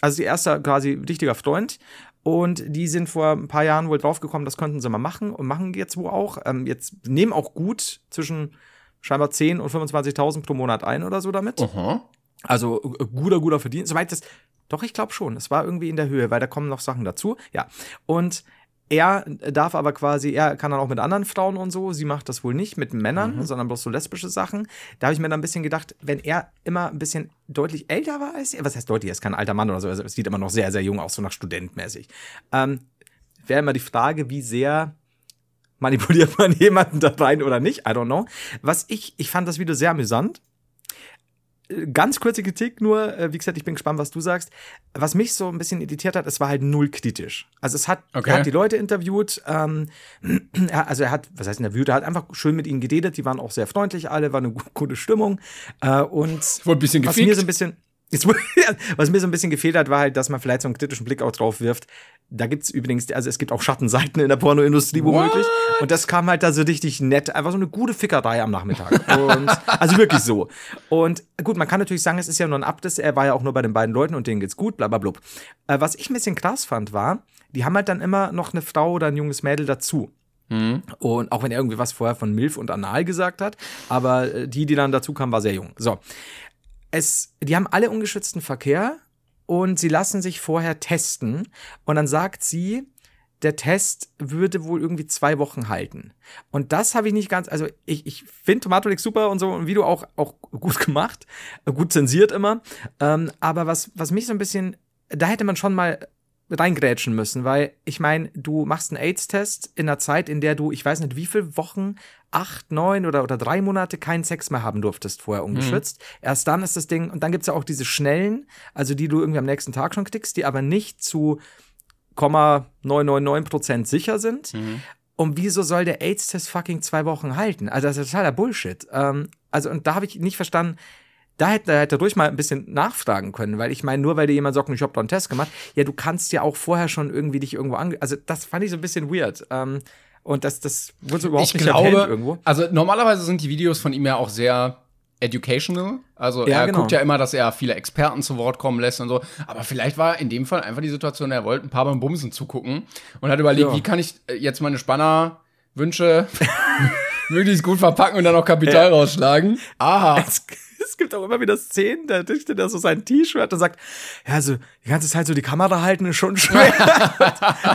Also die erste quasi richtiger Freund. Und die sind vor ein paar Jahren wohl draufgekommen, das könnten sie mal machen und machen jetzt wohl auch. Ähm, jetzt nehmen auch gut zwischen scheinbar 10 und 25.000 pro Monat ein oder so damit. Aha. Also äh, guter, guter Verdienst. Soweit das, doch, ich glaube schon. Es war irgendwie in der Höhe, weil da kommen noch Sachen dazu. Ja. Und er darf aber quasi, er kann dann auch mit anderen Frauen und so. Sie macht das wohl nicht mit Männern, sondern bloß so lesbische Sachen. Da habe ich mir dann ein bisschen gedacht, wenn er immer ein bisschen deutlich älter war als er, was heißt deutlich, er ist kein alter Mann oder so, also es sieht immer noch sehr, sehr jung aus, so nach studentmäßig. Ähm, Wäre immer die Frage, wie sehr manipuliert [LAUGHS] man jemanden da rein oder nicht? I don't know. Was ich, ich fand das Video sehr amüsant. Ganz kurze Kritik nur, äh, wie gesagt, ich bin gespannt, was du sagst. Was mich so ein bisschen irritiert hat, es war halt null kritisch. Also es hat, Okay. er hat die Leute interviewt, ähm, [CLEARS THROAT] also er hat, was heißt interviewt, er hat einfach schön mit ihnen geredet, die waren auch sehr freundlich alle, war eine gu- gute Stimmung. Äh, und Wurde ein bisschen was mir so ein bisschen, jetzt, [LAUGHS] was mir so ein bisschen gefehlt hat, war halt, dass man vielleicht so einen kritischen Blick auch drauf wirft. Da gibt's übrigens, also es gibt auch Schattenseiten in der Pornoindustrie womöglich. Und das kam halt da so richtig nett. Einfach so eine gute Fickerei am Nachmittag. Und, also wirklich so. Und gut, man kann natürlich sagen, es ist ja nur ein Abriss. Er war ja auch nur bei den beiden Leuten und denen geht's gut, bla bla blub. Äh, was ich ein bisschen krass fand, war, die haben halt dann immer noch eine Frau oder ein junges Mädel dazu. Und auch wenn er irgendwie was vorher von Milf und Anal gesagt hat, aber äh, die, die dann dazu kam, war sehr jung. So. Es, die haben alle ungeschützten Verkehr und sie lassen sich vorher testen. Und dann sagt sie, der Test würde wohl irgendwie zwei Wochen halten. Und das habe ich nicht ganz, also ich, ich finde Tomatolix super und so ein Video auch, auch gut [LAUGHS] gemacht, gut zensiert immer. Ähm, aber was, was mich so ein bisschen, da hätte man schon mal reingrätschen müssen, weil ich meine, du machst einen AIDS-Test in einer Zeit, in der du, ich weiß nicht, wie viele Wochen, acht, neun oder, oder drei Monate keinen Sex mehr haben durftest vorher ungeschützt. Erst dann ist das Ding, und dann gibt's ja auch diese schnellen, also die du irgendwie am nächsten Tag schon klickst, die aber nicht zu 0,999% sicher sind. Und wieso soll der AIDS-Test fucking zwei Wochen halten? Also das ist totaler Bullshit. Ähm, also, und da habe ich nicht verstanden, da hätte er hätte ruhig mal ein bisschen nachfragen können, weil ich meine, nur weil dir jemand sagt, ich habe da einen Test gemacht, ja, du kannst ja auch vorher schon irgendwie dich irgendwo ange... Also das fand ich so ein bisschen weird. Ähm, und das, das wurde so überhaupt ich nicht glaube, irgendwo. also normalerweise sind die Videos von ihm ja auch sehr educational. Also Ja, er genau. guckt ja immer, dass er viele Experten zu Wort kommen lässt und so. Aber vielleicht war in dem Fall einfach die Situation, er wollte ein paar beim Bumsen zugucken und hat überlegt, Ja. wie kann ich äh, jetzt meine Spannerwünsche [LAUGHS] möglichst gut verpacken und dann auch Kapital rausschlagen. Aha. Es, es gibt auch immer wieder Szenen, da dichtet er so sein T-Shirt und sagt, ja, so die ganze Zeit so die Kamera halten ist schon schwer.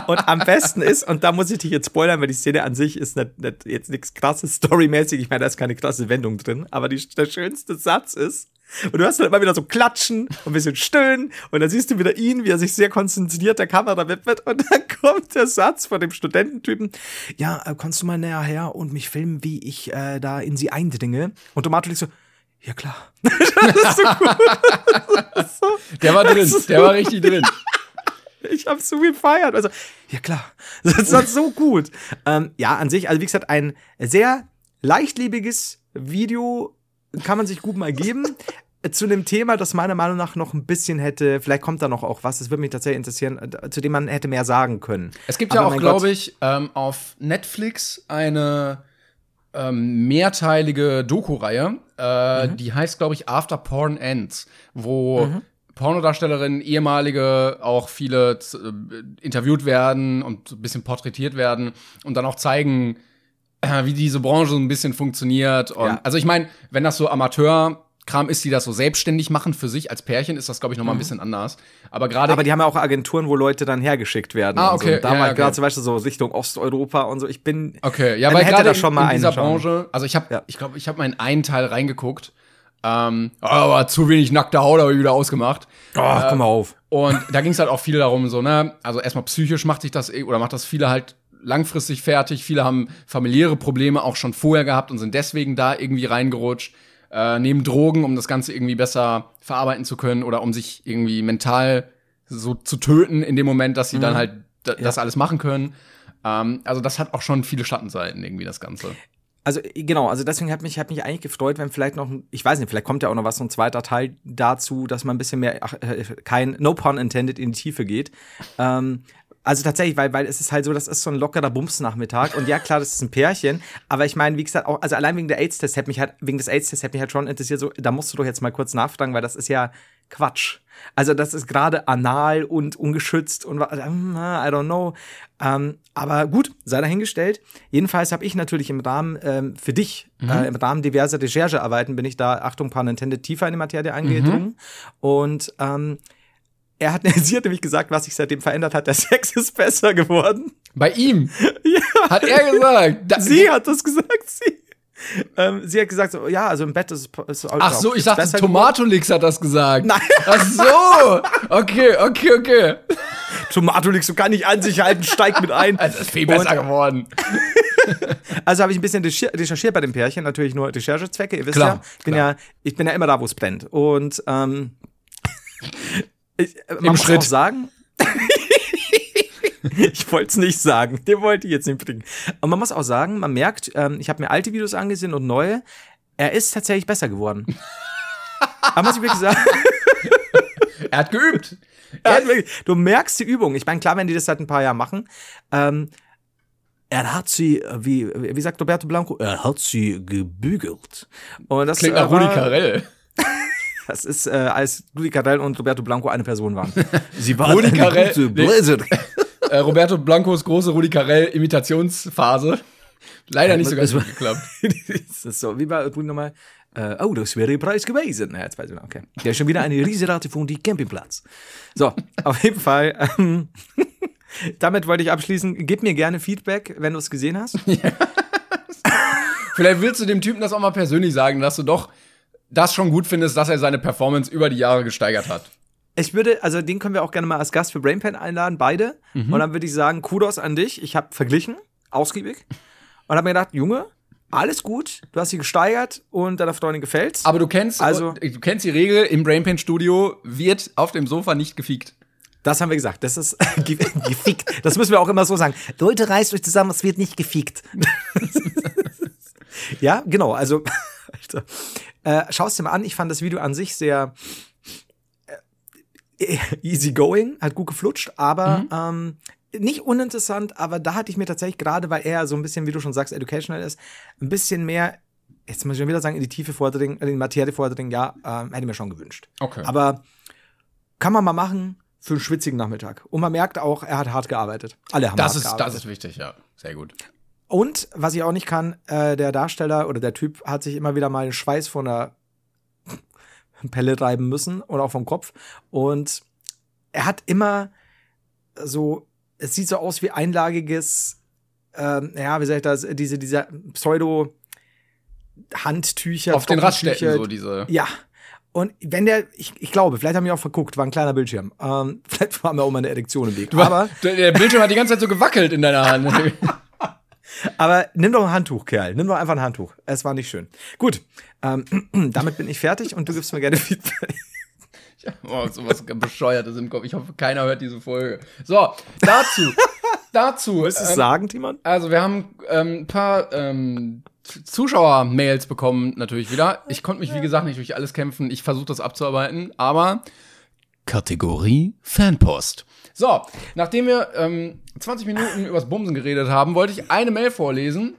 [LAUGHS] und am besten ist, und da muss ich dich jetzt spoilern, weil die Szene an sich ist nicht, nicht jetzt nichts krasses storymäßig, ich meine, da ist keine krasse Wendung drin, aber die, der schönste Satz ist, und du hast dann immer wieder so klatschen und ein bisschen stöhnen und dann siehst du wieder ihn, wie er sich sehr konzentriert der Kamera widmet und dann [LAUGHS] kommt der Satz von dem Studententypen, ja, äh, kommst du mal näher her und mich filmen, wie ich äh, da in sie eindringe? Und Tomato so, ja klar. [LAUGHS] Der war drin, Das ist der war richtig drin. [LAUGHS] Ich habe so gefeiert. Also, ja klar. Das war so gut. Ähm, ja, an sich, also wie gesagt, ein sehr leichtlebiges Video kann man sich gut mal geben. Zu einem Thema, das meiner Meinung nach noch ein bisschen hätte, vielleicht kommt da noch auch was, das würde mich tatsächlich interessieren, äh, zu dem man hätte mehr sagen können. Es gibt Aber ja auch, glaube ich, ähm, auf Netflix eine ähm, mehrteilige Doku-Reihe, äh, Mhm. die heißt, glaube ich, After Porn Ends, wo Pornodarstellerinnen, ehemalige, auch viele äh, interviewt werden und ein bisschen porträtiert werden und dann auch zeigen, äh, wie diese Branche so ein bisschen funktioniert. Und, Ja. Also ich meine, wenn das so Amateurkram ist, die das so selbstständig machen für sich als Pärchen, ist das, glaube ich, noch mal ein bisschen anders. Aber gerade Mhm. Aber die haben ja auch Agenturen, wo Leute dann hergeschickt werden. Ah, und So. okay. Und da Ja, ja, gerade okay. zum Beispiel so Richtung Osteuropa und so. Ich bin. Okay, ja, weil hätte gerade in, mal in dieser schauen. Branche, also ich habe, Ja. ich glaube, ich habe mal in einen Teil reingeguckt, ähm, aber zu wenig nackte Haut habe ich wieder ausgemacht. Oh, komm mal auf. Und da ging es halt auch viel darum, so, ne, also erstmal psychisch macht sich das, eh- oder macht das viele halt langfristig fertig. Viele haben familiäre Probleme auch schon vorher gehabt und sind deswegen da irgendwie reingerutscht. Äh, nehmen Drogen, um das Ganze irgendwie besser verarbeiten zu können oder um sich irgendwie mental so zu töten in dem Moment, dass sie dann halt da, das alles machen können. Ähm, also das hat auch schon viele Schattenseiten irgendwie, das Ganze. Also genau, also deswegen hat mich, hat mich eigentlich gefreut, wenn vielleicht noch, ich weiß nicht, vielleicht kommt ja auch noch was, so ein zweiter Teil dazu, dass man ein bisschen mehr, ach, äh, kein, no pun intended, in die Tiefe geht. Ähm, also tatsächlich, weil, weil es ist halt so, das ist so ein lockerer Bumsnachmittag. Und ja, klar, das ist ein Pärchen. Aber ich meine, wie gesagt, auch, also allein wegen der AIDS-Test hätte mich halt, wegen des AIDS-Tests hätte mich halt schon interessiert, so, da musst du doch jetzt mal kurz nachfragen, weil das ist ja Quatsch. Also das ist gerade anal und ungeschützt und ähm, I don't know. Ähm, aber gut, sei dahingestellt. Jedenfalls habe ich natürlich im Rahmen ähm, für dich, mhm. äh, im Rahmen diverser Recherchearbeiten, bin ich da, Achtung, paar Nintendo tiefer in die Materie eingedrungen. Mhm. Und ähm, er hat, [LAUGHS] sie hat nämlich gesagt, was sich seitdem verändert hat. Der Sex ist besser geworden. Bei ihm? [LAUGHS] ja. Hat er gesagt? Da, sie hat das gesagt, sie. Ähm, sie hat gesagt, so, ja, also im Bett ist es Ach so, ich dachte, Tomatolix hat das gesagt. Nein. Ach so. Okay, okay, okay. Tomatolix, du kann nicht an sich halten, steigt mit ein. [LAUGHS] Es ist viel besser Und, geworden. also habe ich ein bisschen recherchiert bei dem Pärchen, natürlich nur Recherchezwecke, ihr wisst klar, ja. Ich bin klar. ja, ich bin ja immer da, wo es brennt. Und ähm, ich, äh, man Im muss Schritt. auch sagen. [LAUGHS] ich wollte es nicht sagen. Den wollte ich jetzt nicht bringen. Und man muss auch sagen, man merkt, ähm, ich habe mir alte Videos angesehen und neue. Er ist tatsächlich besser geworden. Aber muss ich wirklich sagen. [LAUGHS] er hat geübt. Er hat wirklich, du merkst die Übung. Ich meine, klar, wenn die das seit ein paar Jahren machen. Ähm, er hat sie, wie, wie sagt Roberto Blanco, er hat sie gebügelt. Und das klingt nach Rudi Carell. Das ist, äh, als Rudi Carell und Roberto Blanco eine Person waren. [LAUGHS] Sie waren Rudi Carell, nee, [LAUGHS] äh, Roberto Blancos große Rudi Carell Imitationsphase. Leider nicht so ganz gut geklappt. [LAUGHS] das ist so, wie war Rudi nochmal? Äh, oh, das wäre der Preis gewesen. Ja, jetzt weiß ich noch, okay. Der ist schon wieder eine Riesenrate von die Campingplatz. So, auf jeden Fall. Ähm, damit wollte ich abschließen. Gib mir gerne Feedback, wenn du es gesehen hast. Ja. Vielleicht willst du dem Typen das auch mal persönlich sagen, dass du doch das schon gut findest, dass er seine Performance über die Jahre gesteigert hat. Ich würde, also den können wir auch gerne mal als Gast für Brainpan einladen, beide. Mhm. Und dann würde ich sagen, Kudos an dich. Ich habe verglichen, ausgiebig. Und habe mir gedacht, Junge, alles gut, du hast sie gesteigert und deiner Freundin gefällt's. Aber du kennst, also, du kennst die Regel, im Brainpan Studio wird auf dem Sofa nicht gefiegt. Das haben wir gesagt. Das ist [LAUGHS] gefickt. Das müssen wir auch immer so sagen. Leute, reißt euch zusammen, es wird nicht gefickt. [LAUGHS] ja, genau. Also, [LAUGHS] Alter. Äh, Schau es dir mal an. Ich fand das Video an sich sehr äh, [LAUGHS] easy going, hat gut geflutscht, aber mhm. ähm, nicht uninteressant, aber da hatte ich mir tatsächlich gerade, weil er so ein bisschen, wie du schon sagst, educational ist, ein bisschen mehr, jetzt muss ich schon wieder sagen, in die Tiefe vordringen, in die Materie vordringen, ja, ähm, hätte ich mir schon gewünscht. Okay. Aber kann man mal machen für einen schwitzigen Nachmittag. Und man merkt auch, er hat hart gearbeitet. Alle haben das hart ist, gearbeitet. Das ist wichtig, ja. Sehr gut. Und was ich auch nicht kann, äh, der Darsteller oder der Typ hat sich immer wieder mal Schweiß von der Pelle reiben müssen oder auch vom Kopf. Und er hat immer so, es sieht so aus wie einlagiges, ähm, ja, wie sag ich das, diese, diese Pseudo- Handtücher. Auf den Raststätten so diese. Ja. Und wenn der, ich, ich glaube, vielleicht haben wir auch verguckt, war ein kleiner Bildschirm. Ähm, [LAUGHS] vielleicht war mir auch mal eine Erektion im Weg. Du, aber der Bildschirm hat die ganze Zeit so gewackelt in deiner Hand. [LAUGHS] Aber nimm doch ein Handtuch, Kerl. Nimm doch einfach ein Handtuch. Es war nicht schön. Gut, ähm, [CLEARS THROAT] damit bin ich fertig und du gibst mir gerne [LAUGHS] Feedback. Ich habe oh, sowas Bescheuertes im Kopf. Ich hoffe, keiner hört diese Folge. So, dazu. [LAUGHS] dazu. Willst du ähm, sagen, Timon? Also, wir haben ähm, ein paar ähm, Zuschauer-Mails bekommen, natürlich wieder. Ich konnte mich, wie gesagt, nicht durch alles kämpfen. Ich versuche das abzuarbeiten, aber Kategorie Fanpost. So, nachdem wir ähm, 20 Minuten [LAUGHS] übers Bumsen geredet haben, wollte ich eine Mail vorlesen.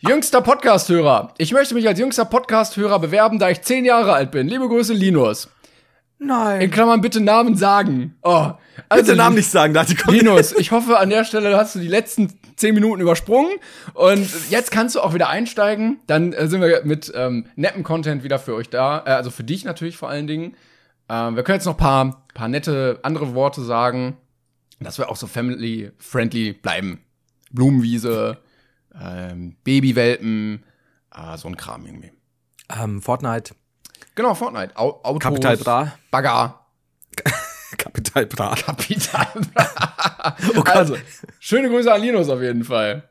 Jüngster Podcast-Hörer. Ich möchte mich als jüngster Podcast-Hörer bewerben, da ich 10 Jahre alt bin. Liebe Grüße, Linus. Nein. In Klammern bitte Namen sagen. Oh. Also, bitte Namen nicht sagen, da die Linus, ich hoffe, an der Stelle hast du die letzten 10 Minuten übersprungen. Und jetzt kannst du auch wieder einsteigen. Dann äh, sind wir mit ähm, netten Content wieder für euch da. Äh, also für dich natürlich vor allen Dingen. Ähm, wir können jetzt noch paar, paar nette andere Worte sagen, dass wir auch so family-friendly bleiben. Blumenwiese, ähm, Babywelpen, äh, so ein Kram irgendwie. Ähm, Fortnite. Genau, Fortnite. Au Autos, Kapital Bra. Bagger. [LAUGHS] Kapital Bra. Kapital Bra. oh also, schöne Grüße an Linus auf jeden Fall.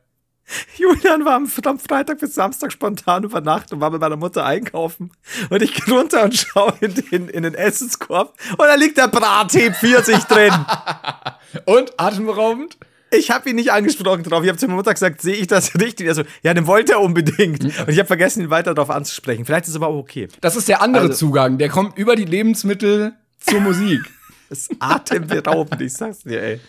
Julian war am, Freitag bis Samstag spontan über Nacht und war mit meiner Mutter einkaufen. Und ich gehe runter und schaue in den, in den Essenskorb und da liegt der Bratheb 40 drin. [LAUGHS] und atemberaubend? Ich habe ihn nicht angesprochen drauf. Ich habe zu meiner Mutter gesagt, sehe ich das [LAUGHS] richtig? Er so, ja, den wollte er unbedingt. Und ich habe vergessen, ihn weiter darauf anzusprechen. Vielleicht ist es aber auch okay. Das ist der andere Also- Zugang. Der kommt über die Lebensmittel zur Musik. [LAUGHS] Das ist atemberaubend, ich sag's dir, ey.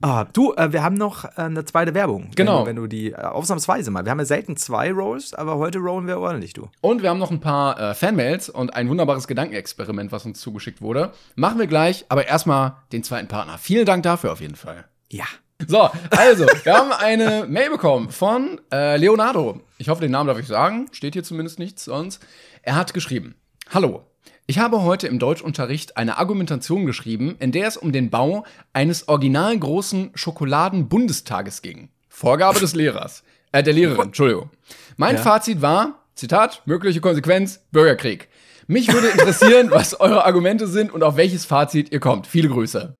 Ah, du, äh, wir haben noch äh, eine zweite Werbung. Genau. Wenn du, wenn du die, äh, ausnahmsweise mal. Wir haben ja selten zwei Rolls, aber heute rollen wir ordentlich, du. Und wir haben noch ein paar äh, Fanmails und ein wunderbares Gedankenexperiment, was uns zugeschickt wurde. Machen wir gleich, aber erstmal den zweiten Partner. Vielen Dank dafür auf jeden Fall. Ja. So, also, wir haben eine Mail bekommen von äh, Leonardo. Ich hoffe, den Namen darf ich sagen. Steht hier zumindest nichts sonst. Er hat geschrieben: Hallo. Ich habe heute im Deutschunterricht eine Argumentation geschrieben, in der es um den Bau eines original großen Schokoladen-Bundestages ging. Vorgabe des Lehrers. Äh, der Lehrerin, Entschuldigung. Mein Fazit war, Zitat, mögliche Konsequenz, Bürgerkrieg. Mich würde interessieren, [LAUGHS] was eure Argumente sind und auf welches Fazit ihr kommt. Viele Grüße.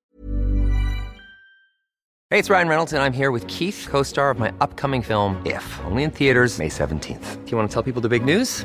Hey, it's Ryan Reynolds, and I'm here with Keith, co star of my upcoming film, If, only in theaters, May 17th. Do you want to tell people the big news?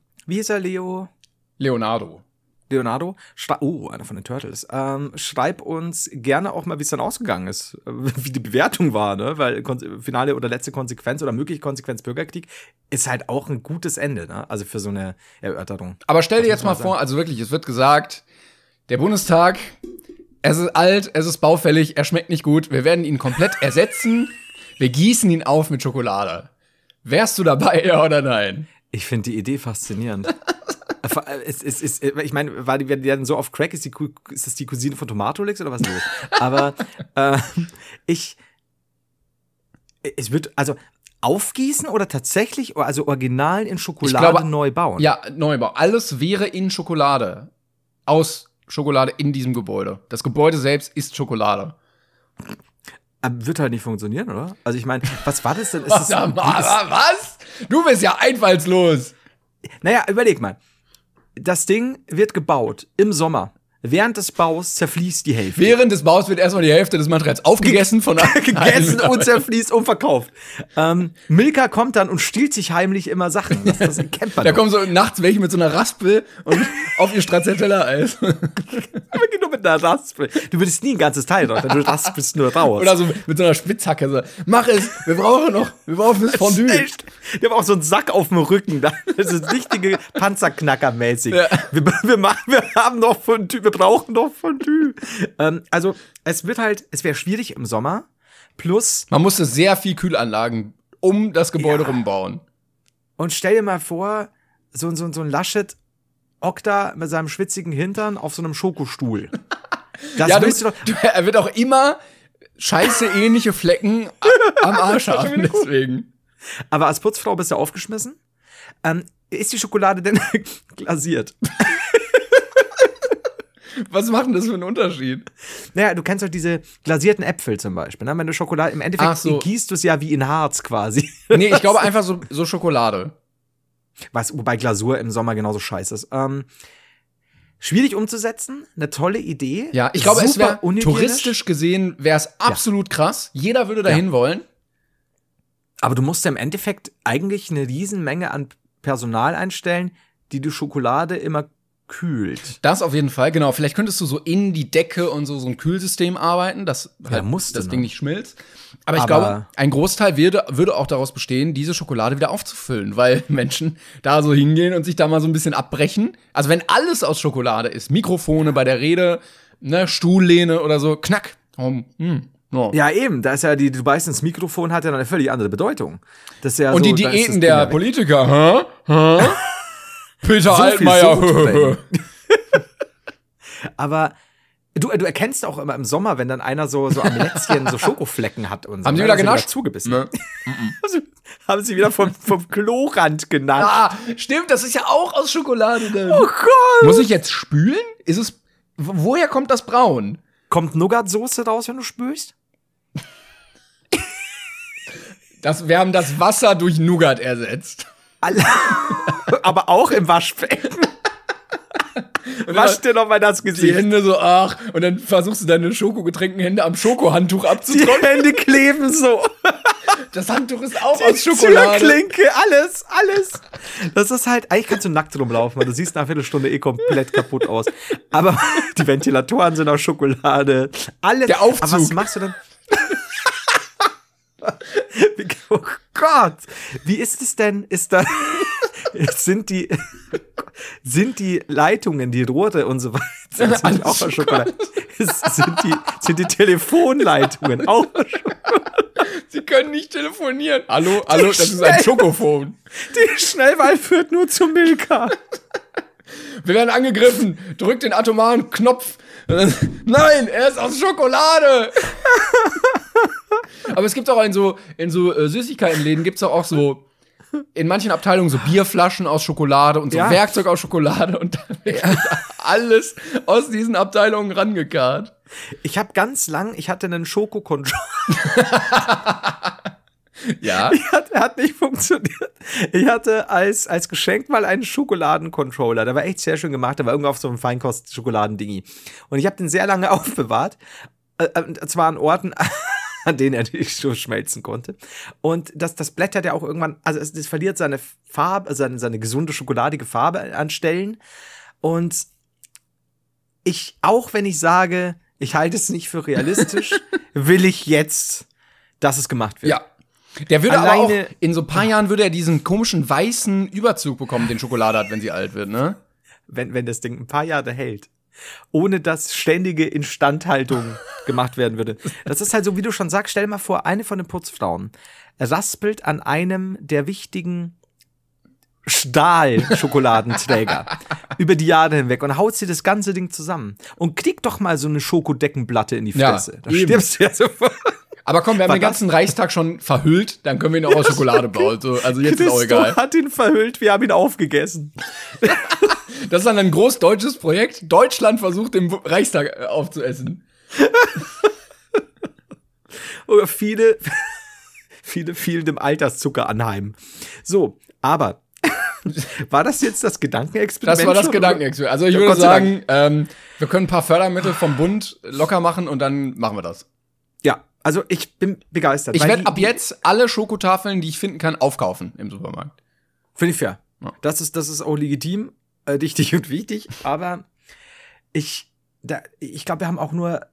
wie hieß er, Leo? Leonardo. Leonardo? Oh, einer von den Turtles. Ähm, schreib uns gerne auch mal, wie es dann ausgegangen ist, [LAUGHS] wie die Bewertung war, ne? Weil finale oder letzte Konsequenz oder mögliche Konsequenz Bürgerkrieg ist halt auch ein gutes Ende, ne? Also für so eine Erörterung. Aber stell dir jetzt mal man vor, also wirklich, es wird gesagt, der Bundestag, es ist alt, es ist baufällig, er schmeckt nicht gut, wir werden ihn komplett ersetzen, wir gießen ihn auf mit Schokolade. Wärst du dabei, [LAUGHS] ja oder nein? Ich finde die Idee faszinierend. [LAUGHS] Äh, es, es, es, ich meine, war die, werden die dann so auf Crack, ist, die, ist das die Cousine von Tomatolix oder was los? Aber [LAUGHS] äh, ich, es wird, also aufgießen oder tatsächlich, also original in Schokolade glaube- neu bauen? Ja, Neubau. Alles wäre in Schokolade. Aus Schokolade in diesem Gebäude. Das Gebäude selbst ist Schokolade. Aber wird halt nicht funktionieren, oder? Also ich meine, was war das denn? Ist das, Was? ist, Was? Du bist ja einfallslos. naja, überleg mal. Das Ding wird gebaut im Sommer. Während des Baus zerfließt die Hälfte. Während des Baus wird erstmal die Hälfte des Materials aufgegessen von [LAUGHS] gegessen und zerfließt und verkauft. Ähm, Milka kommt dann und stiehlt sich heimlich immer Sachen. Das, das kennt man Da kommen so nachts welche mit so einer Raspel und [LAUGHS] auf ihr Stracciatella-Eis. Wirklich [LAUGHS] nur mit einer Raspel. Du würdest nie ein ganzes Teil drauf, du raspelst nur raus. Oder so mit so einer Spitzhacke. So, mach es, wir brauchen noch, wir brauchen das Fondue. Echt? Die haben auch so einen Sack auf dem Rücken. Das ist richtige Panzerknacker-mäßig. Ja. Wir, wir, machen, wir haben noch Fondue, wir brauchen noch Fondue. [LAUGHS] Ähm, also, es wird halt, es wäre schwierig im Sommer. Plus, Man musste sehr viel Kühlanlagen um das Gebäude Ja. rumbauen. und stell dir mal vor, so, so, so ein Laschet hockt da mit seinem schwitzigen Hintern auf so einem Schokostuhl. [LAUGHS] Das ja, du, du doch. [LAUGHS] du, er wird auch immer scheiße ähnliche Flecken am Arsch haben, deswegen. Aber als Putzfrau bist du aufgeschmissen. Ähm, ist die Schokolade denn glasiert? Was macht denn das für einen Unterschied? Naja, du kennst doch diese glasierten Äpfel zum Beispiel. Ne? Wenn du Schokolade, im Endeffekt so. gießt du es ja wie in Harz quasi. [LAUGHS] Nee, ich glaube einfach so, so Schokolade. Was, wobei Glasur im Sommer genauso scheiße ist. Ähm, schwierig umzusetzen, eine tolle Idee. Ja, ich glaube, es wäre touristisch gesehen, wäre es absolut krass. Jeder würde dahin wollen. Aber du musst ja im Endeffekt eigentlich eine Riesenmenge an Personal einstellen, die die Schokolade immer kühlt. Das auf jeden Fall, genau. Vielleicht könntest du so in die Decke und so, so ein Kühlsystem arbeiten, dass halt musst du das noch. Ding nicht schmilzt. Aber ich Aber- glaube, ein Großteil würde, würde auch daraus bestehen, diese Schokolade wieder aufzufüllen, weil [LAUGHS] Menschen da so hingehen und sich da mal so ein bisschen abbrechen. Also wenn alles aus Schokolade ist, Mikrofone bei der Rede, ne, Stuhllehne oder so, knack. Um, hm, no. Ja, eben, da ist ja die, du beißt ins Mikrofon, hat ja dann eine völlig andere Bedeutung. Das ist ja und so, die Diäten der ja. Politiker, hä? Hä? [LAUGHS] Peter So Altmaier. [LAUGHS] Aber du, du erkennst auch immer im Sommer, wenn dann einer so, so am Lätzchen so Schokoflecken hat und so. Haben sie ne? wieder er genascht? zugebissen. Ne? [LAUGHS] Haben sie wieder vom, vom Klorand genascht. Ah, stimmt, das ist ja auch aus Schokolade. Denn. Oh Gott! Muss ich jetzt spülen? Ist es. wo- Woher kommt das Braun? Kommt Nougat-Soße raus, wenn du spülst? Das, wir haben das Wasser durch Nougat ersetzt. [LAUGHS] Aber auch im Waschbecken. Wasch dir noch mal das Die Gesicht. Hände so, ach, und dann versuchst du deine schokogetränkten Hände am Schokohandtuch Die abzutrocknen. Hände kleben so. Das Handtuch ist auch Die aus Schokolade. Türklinke, alles, alles. Das ist halt, eigentlich kannst du nackt rumlaufen, weil du siehst nach einer Viertelstunde eh komplett kaputt aus. Aber [LAUGHS] die Ventilatoren sind aus Schokolade. Alles. Der Aufzug. Aber was machst du dann? [LAUGHS] Oh Gott. Wie ist es denn? Ist da, [LAUGHS] sind die, sind die Leitungen, die Rohre und so weiter, [LAUGHS] sind die Alles auch aus Schokolade? Sind die, sind die Telefonleitungen auch aus Sie können nicht telefonieren. Hallo, hallo, das ist ein Schokophon. Die Schnellwahl führt nur zu Milka. Wir werden angegriffen. Drück den atomaren Knopf. [LAUGHS] Nein, er ist aus Schokolade. [LAUGHS] Aber es gibt auch in so, in so äh, Süßigkeitenläden gibt's auch, auch so, in manchen Abteilungen so Bierflaschen aus Schokolade und so Ja. Werkzeug aus Schokolade und dann wird alles aus diesen Abteilungen rangekarrt. Ich habe ganz lang, ich hatte einen Schokokontroller. [LAUGHS] Ja. [LAUGHS] Hat, hat nicht funktioniert. Ich hatte als, als Geschenk mal einen Schokoladencontroller. Der war echt sehr schön gemacht. Der war irgendwo auf so einem Feinkost-Schokoladendingi. Und ich habe den sehr lange [LAUGHS] aufbewahrt. Äh, äh, und zwar an Orten, [LAUGHS] an denen er nicht so schmelzen konnte. Und das, das blättert ja auch irgendwann, also es, es verliert seine Farbe, seine, seine gesunde schokoladige Farbe an Stellen. Und ich, auch wenn ich sage, ich halte es nicht für realistisch, will ich jetzt, dass es gemacht wird. Ja. Der würde aber auch, Alleine- in so ein paar Jahren würde er diesen komischen weißen Überzug bekommen, den Schokolade hat, wenn sie alt wird, ne? wenn, wenn das Ding ein paar Jahre hält, ohne dass ständige Instandhaltung gemacht werden würde. Das ist halt so, wie du schon sagst, stell dir mal vor, eine von den Putzfrauen raspelt an einem der wichtigen Stahlschokoladenträger [LAUGHS] über die Jahre hinweg und haut sie das ganze Ding zusammen und krieg doch mal so eine Schokodeckenplatte in die Ja, Fresse. da eben. stirbst du ja sofort. Aber komm, wir haben War den das- ganzen Reichstag schon verhüllt, dann können wir ihn auch aus [LAUGHS] Schokolade bauen. So, also jetzt ist auch Christo egal. hat ihn verhüllt, wir haben ihn aufgegessen. [LAUGHS] Das ist dann ein groß deutsches Projekt. Deutschland versucht, den Reichstag äh, aufzuessen. [LAUGHS] Oder viele, viele fielen dem Alterszucker anheim. So, aber war das jetzt das Gedankenexperiment? Das war das Gedankenexperiment. Also ich Ja, würde sagen, ähm, wir können ein paar Fördermittel vom Bund locker machen und dann machen wir das. Ja, also ich bin begeistert. Ich werde ab jetzt alle Schokotafeln, die ich finden kann, aufkaufen im Supermarkt. Finde ich fair. Ja. Das ist, das ist auch legitim, äh, richtig und wichtig, aber ich, da, ich glaube, wir haben auch nur,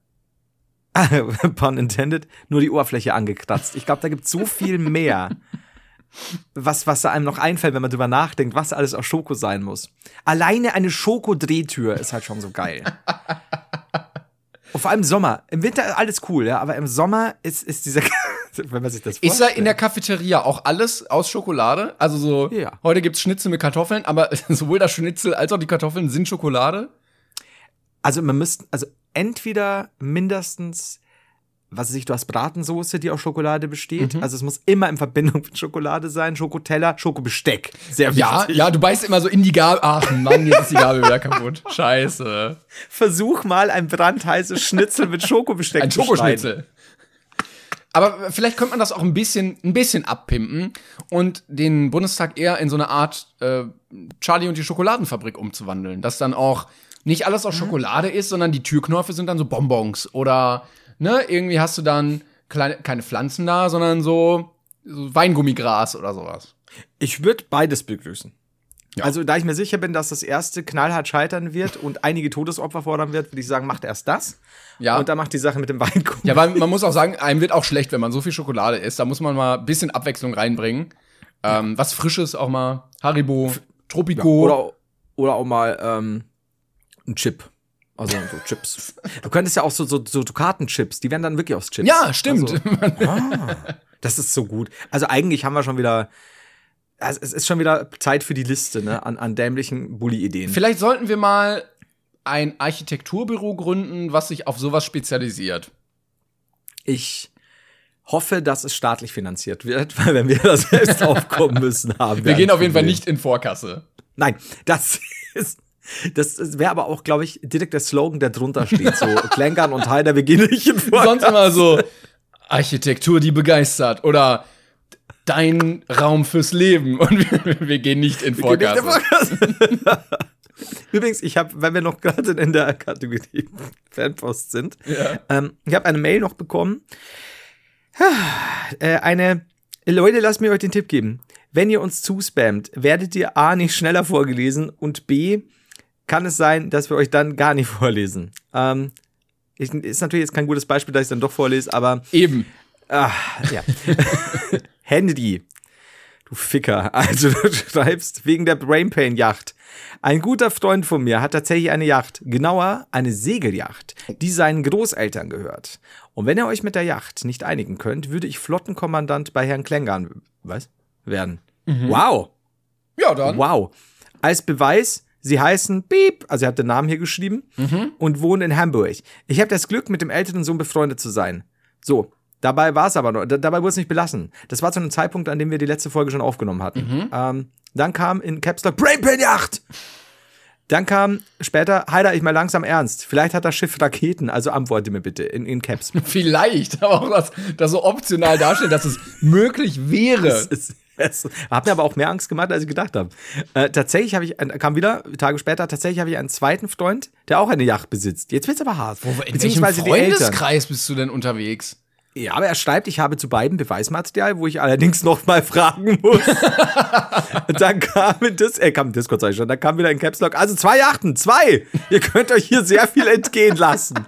[LAUGHS] pun intended, nur die Oberfläche angekratzt. Ich glaube, da gibt es so viel mehr, was, was da einem noch einfällt, wenn man drüber nachdenkt, was alles aus Schoko sein muss. Alleine eine Schokodrehtür ist halt schon so geil. [LAUGHS] Und vor allem im Sommer. Im Winter alles cool, ja, aber im Sommer ist, ist dieser, [LAUGHS] wenn man sich das Ist da vorstellt. in der Cafeteria auch alles aus Schokolade? Also so, Ja. heute gibt's Schnitzel mit Kartoffeln, aber [LAUGHS] sowohl das Schnitzel als auch die Kartoffeln sind Schokolade? Also man müsste, also entweder mindestens, was weiß ich, du hast Bratensoße, die aus Schokolade besteht. Mhm. Also es muss immer in Verbindung mit Schokolade sein. Schokoteller, Schokobesteck. Sehr Ja, wichtig. ja, du beißt immer so in die Gabel. Ach Mann, jetzt ist die Gabel wieder kaputt. [LAUGHS] Scheiße. Versuch mal ein brandheißes Schnitzel mit Schokobesteck Ein zu. Schokoschnitzel. Aber vielleicht könnte man das auch ein bisschen, ein bisschen abpimpen und den Bundestag eher in so eine Art äh, Charlie und die Schokoladenfabrik umzuwandeln. Dass dann auch nicht alles aus Schokolade ist, sondern die Türknöpfe sind dann so Bonbons. Oder, ne, irgendwie hast du dann kleine, keine Pflanzen da, sondern so, so Weingummigras oder sowas. Ich würde beides begrüßen. Ja. Also, da ich mir sicher bin, dass das erste knallhart scheitern wird und einige Todesopfer fordern wird, würde ich sagen, macht erst das. Ja. Und dann macht die Sache mit dem Weinkuchen. Ja, weil man muss auch sagen, einem wird auch schlecht, wenn man so viel Schokolade isst. Da muss man mal ein bisschen Abwechslung reinbringen. Ähm, was Frisches auch mal. Haribo, Tropico. Oder, oder auch mal ähm, ein Chip. Also so Chips. Du könntest ja auch so, so, so Dukatenchips, die werden dann wirklich aus Chips. ja, stimmt. Also, ah, das ist so gut. Also eigentlich haben wir schon wieder. Also es ist schon wieder Zeit für die Liste ne, an, an dämlichen Bully-Ideen. Vielleicht sollten wir mal ein Architekturbüro gründen, was sich auf sowas spezialisiert. Ich hoffe, dass es staatlich finanziert wird, [LAUGHS] weil wenn wir das selbst aufkommen müssen, haben wir. Wir gehen auf jeden Fall nicht in Vorkasse. Nein, das [LAUGHS] ist. Das wäre aber auch, glaube ich, direkt der Slogan, der drunter steht. So, [LAUGHS] Klängern und Heider, wir gehen nicht in Vorkasse. Sonst immer so Architektur, die begeistert. Oder dein Raum fürs Leben und [LAUGHS] wir, wir gehen nicht in. Podcast. [LAUGHS] Übrigens, ich habe, weil wir noch gerade in der Kategorie Fanpost sind, ähm, ich habe eine Mail noch bekommen. Äh, eine Leute, lasst mir euch den Tipp geben. Wenn ihr uns zuspammt, werdet ihr A nicht schneller vorgelesen und B kann es sein, dass wir euch dann gar nicht [LAUGHS] vorlesen. Ähm, ich, ist natürlich jetzt kein gutes Beispiel, dass ich dann doch vorlese, aber Eben. Ah, ja. [LAUGHS] Handy. Du Ficker. Also du [LAUGHS] schreibst wegen der Brainpain Yacht. Ein guter Freund von mir hat tatsächlich eine Yacht. Genauer eine Segelyacht, die seinen Großeltern gehört. Und wenn ihr euch mit der Yacht nicht einigen könnt, würde ich Flottenkommandant bei Herrn Klängern, was? Werden. Wow. Ja, dann. Wow. Als Beweis, sie heißen Beep, also er hat den Namen hier geschrieben, und wohnen in Hamburg. Ich habe das Glück, mit dem älteren Sohn befreundet zu sein. So, dabei war es aber noch, da- dabei wurde es nicht belassen. Das war zu einem Zeitpunkt, an dem wir die letzte Folge schon aufgenommen hatten. Ähm, dann kam in Caps Lock Brainpain Yacht. Dann kam später, Heider, ich mal langsam ernst. Vielleicht hat das Schiff Raketen, also antworte mir bitte in, in Caps. [LAUGHS] Vielleicht, aber auch das, das so optional darstellt, dass es möglich wäre. [LAUGHS] Es, es hat mir aber auch mehr Angst gemacht, als ich gedacht habe. Äh, tatsächlich habe ich, ein- kam wieder, Tage später, tatsächlich habe ich einen zweiten Freund, der auch eine Yacht besitzt. Jetzt wird's aber hart. In welchem. Freundeskreis bist du denn unterwegs? Ja, aber er schreibt, ich habe zu beiden Beweismaterial, wo ich allerdings noch mal fragen muss. [LAUGHS] Dann kam das, er kam sag ich schon, dann kam wieder in Caps Lock, also zwei Yachten, zwei! Ihr könnt euch hier sehr viel entgehen lassen. [LAUGHS]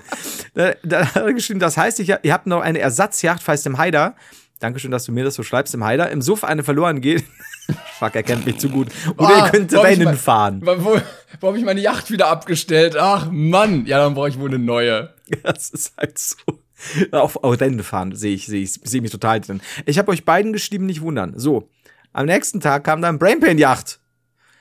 Da, da hat er geschrieben, das heißt, ich, ihr habt noch eine Ersatzjacht, falls dem Haider, Dankeschön, dass du mir das so schreibst, im Haider, im Suff eine verloren geht. [LAUGHS] Fuck, er kennt mich zu gut. Oder Ah, ihr könnt Rennen mein- fahren. Wo, wo, habe ich meine Yacht wieder abgestellt? Ach Mann, ja, dann brauche ich wohl eine neue. [LAUGHS] Das ist halt so. Auf, auf Rennen fahren sehe ich, sehe ich, sehe mich total drin. Ich habe euch beiden geschrieben, nicht wundern. So. Am nächsten Tag kam dann Brainpain Yacht.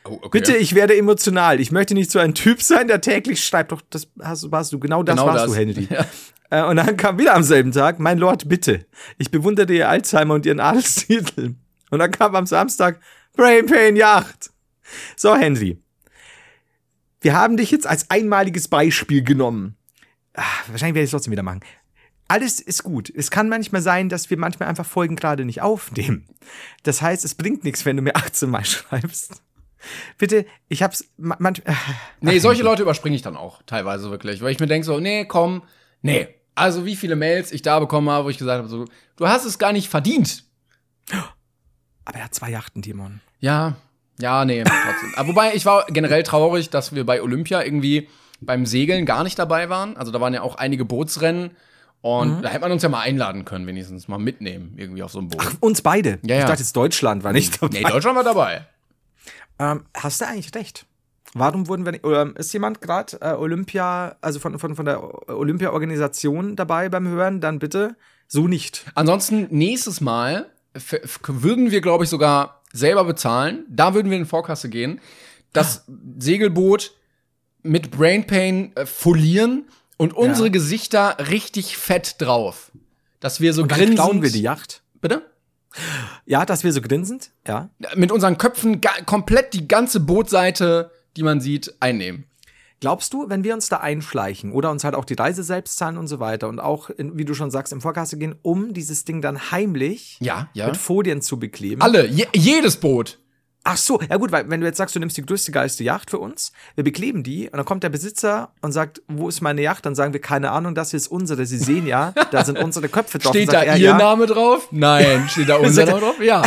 Oh, okay. Bitte, ich werde emotional. Ich möchte nicht so ein Typ sein, der täglich schreibt. Doch, das hast, warst du. Genau das Genau warst das. du, Henry. [LAUGHS] Ja. Äh, und dann kam wieder am selben Tag, mein Lord, bitte. Ich bewunderte ihr Alzheimer und ihren Adelstitel. Und dann kam am Samstag Brainpain Yacht. So, Henry. Wir haben dich jetzt als einmaliges Beispiel genommen. Ah, wahrscheinlich werde ich es trotzdem wieder machen. Alles ist gut. Es kann manchmal sein, dass wir manchmal einfach Folgen gerade nicht aufnehmen. Das heißt, es bringt nichts, wenn du mir 18 Mal [LAUGHS] schreibst. Bitte, ich hab's ma- manch, ah, Nee, solche Leute überspringe ich dann auch teilweise wirklich, weil ich mir denke so, nee, komm, nee. Also wie viele Mails ich da bekommen habe, wo ich gesagt habe, so, du hast es gar nicht verdient. aber er hat zwei Yachten, Timon. Ja, ja, nee, trotzdem. Aber wobei, ich war generell traurig, dass wir bei Olympia irgendwie beim Segeln gar nicht dabei waren. Also da waren ja auch einige Bootsrennen und da hätte man uns ja mal einladen können, wenigstens mal mitnehmen, irgendwie auf so ein Boot. Uns beide. Ja, ja. Ich dachte, jetzt Deutschland war nicht dabei. Nee, Deutschland war dabei. Ähm, hast du eigentlich recht? Warum wurden wir nicht, oder ist jemand gerade äh, Olympia, also von, von, von der Olympia-Organisation dabei beim Hören? Dann bitte so nicht. Ansonsten nächstes Mal würden wir, glaube ich, sogar selber bezahlen. Da würden wir in Vorkasse gehen. Das Segelboot mit Brainpain äh, folieren und unsere Gesichter richtig fett drauf. Dass wir so Dann grinsend. klauen wir die Yacht. Bitte? Ja, dass wir so grinsend, ja. Mit unseren Köpfen komplett die ganze Bootseite, die man sieht, einnehmen. Glaubst du, wenn wir uns da einschleichen oder uns halt auch die Reise selbst zahlen und so weiter und auch, in, wie du schon sagst, im Vorkasse gehen, um dieses Ding dann heimlich Ja, ja. mit Folien zu bekleben? Alle, je, jedes Boot. Ach so, ja gut, weil wenn du jetzt sagst, du nimmst die größte, geilste Yacht für uns, wir bekleben die und dann kommt der Besitzer und sagt, wo ist meine Yacht? Dann sagen wir, keine Ahnung, das hier ist unsere. Sie sehen ja, da sind unsere Köpfe drauf. Steht da er, Ihr ja, Name drauf? Nein. Steht da [LAUGHS] unser Name drauf? Ja.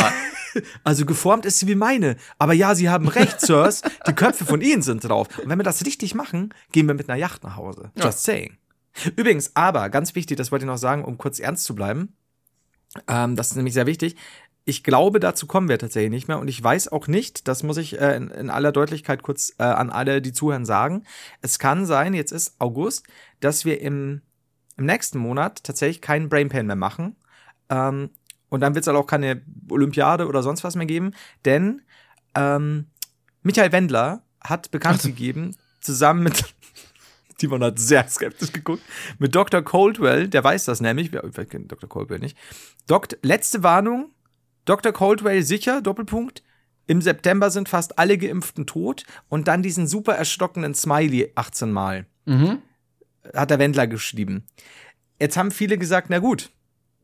Also geformt ist sie wie meine. Aber ja, Sie haben recht, [LAUGHS] Sirs. Die Köpfe von Ihnen sind drauf. Und wenn wir das richtig machen, gehen wir mit einer Yacht nach Hause. Just saying. Übrigens, aber ganz wichtig, das wollte ich noch sagen, um kurz ernst zu bleiben. Ähm, das ist nämlich sehr wichtig. Ich glaube, dazu kommen wir tatsächlich nicht mehr. Und ich weiß auch nicht, das muss ich äh, in, in aller Deutlichkeit kurz äh, an alle, die zuhören, sagen. Es kann sein, jetzt ist August, dass wir im, im nächsten Monat tatsächlich keinen Brainpain mehr machen. Ähm, und dann wird es halt auch keine Olympiade oder sonst was mehr geben. Denn ähm, Michael Wendler hat bekannt gegeben, zusammen mit [LAUGHS] Timon hat sehr skeptisch geguckt. Mit Dr. Coldwell, der weiß das nämlich, wer kennt Dr. Coldwell nicht. Dokt, letzte Warnung, Dr. Coldwell sicher, Doppelpunkt. Im September sind fast alle Geimpften tot und dann diesen super erstockenden Smiley 18 Mal. Mhm. Hat der Wendler geschrieben. Jetzt haben viele gesagt, na gut,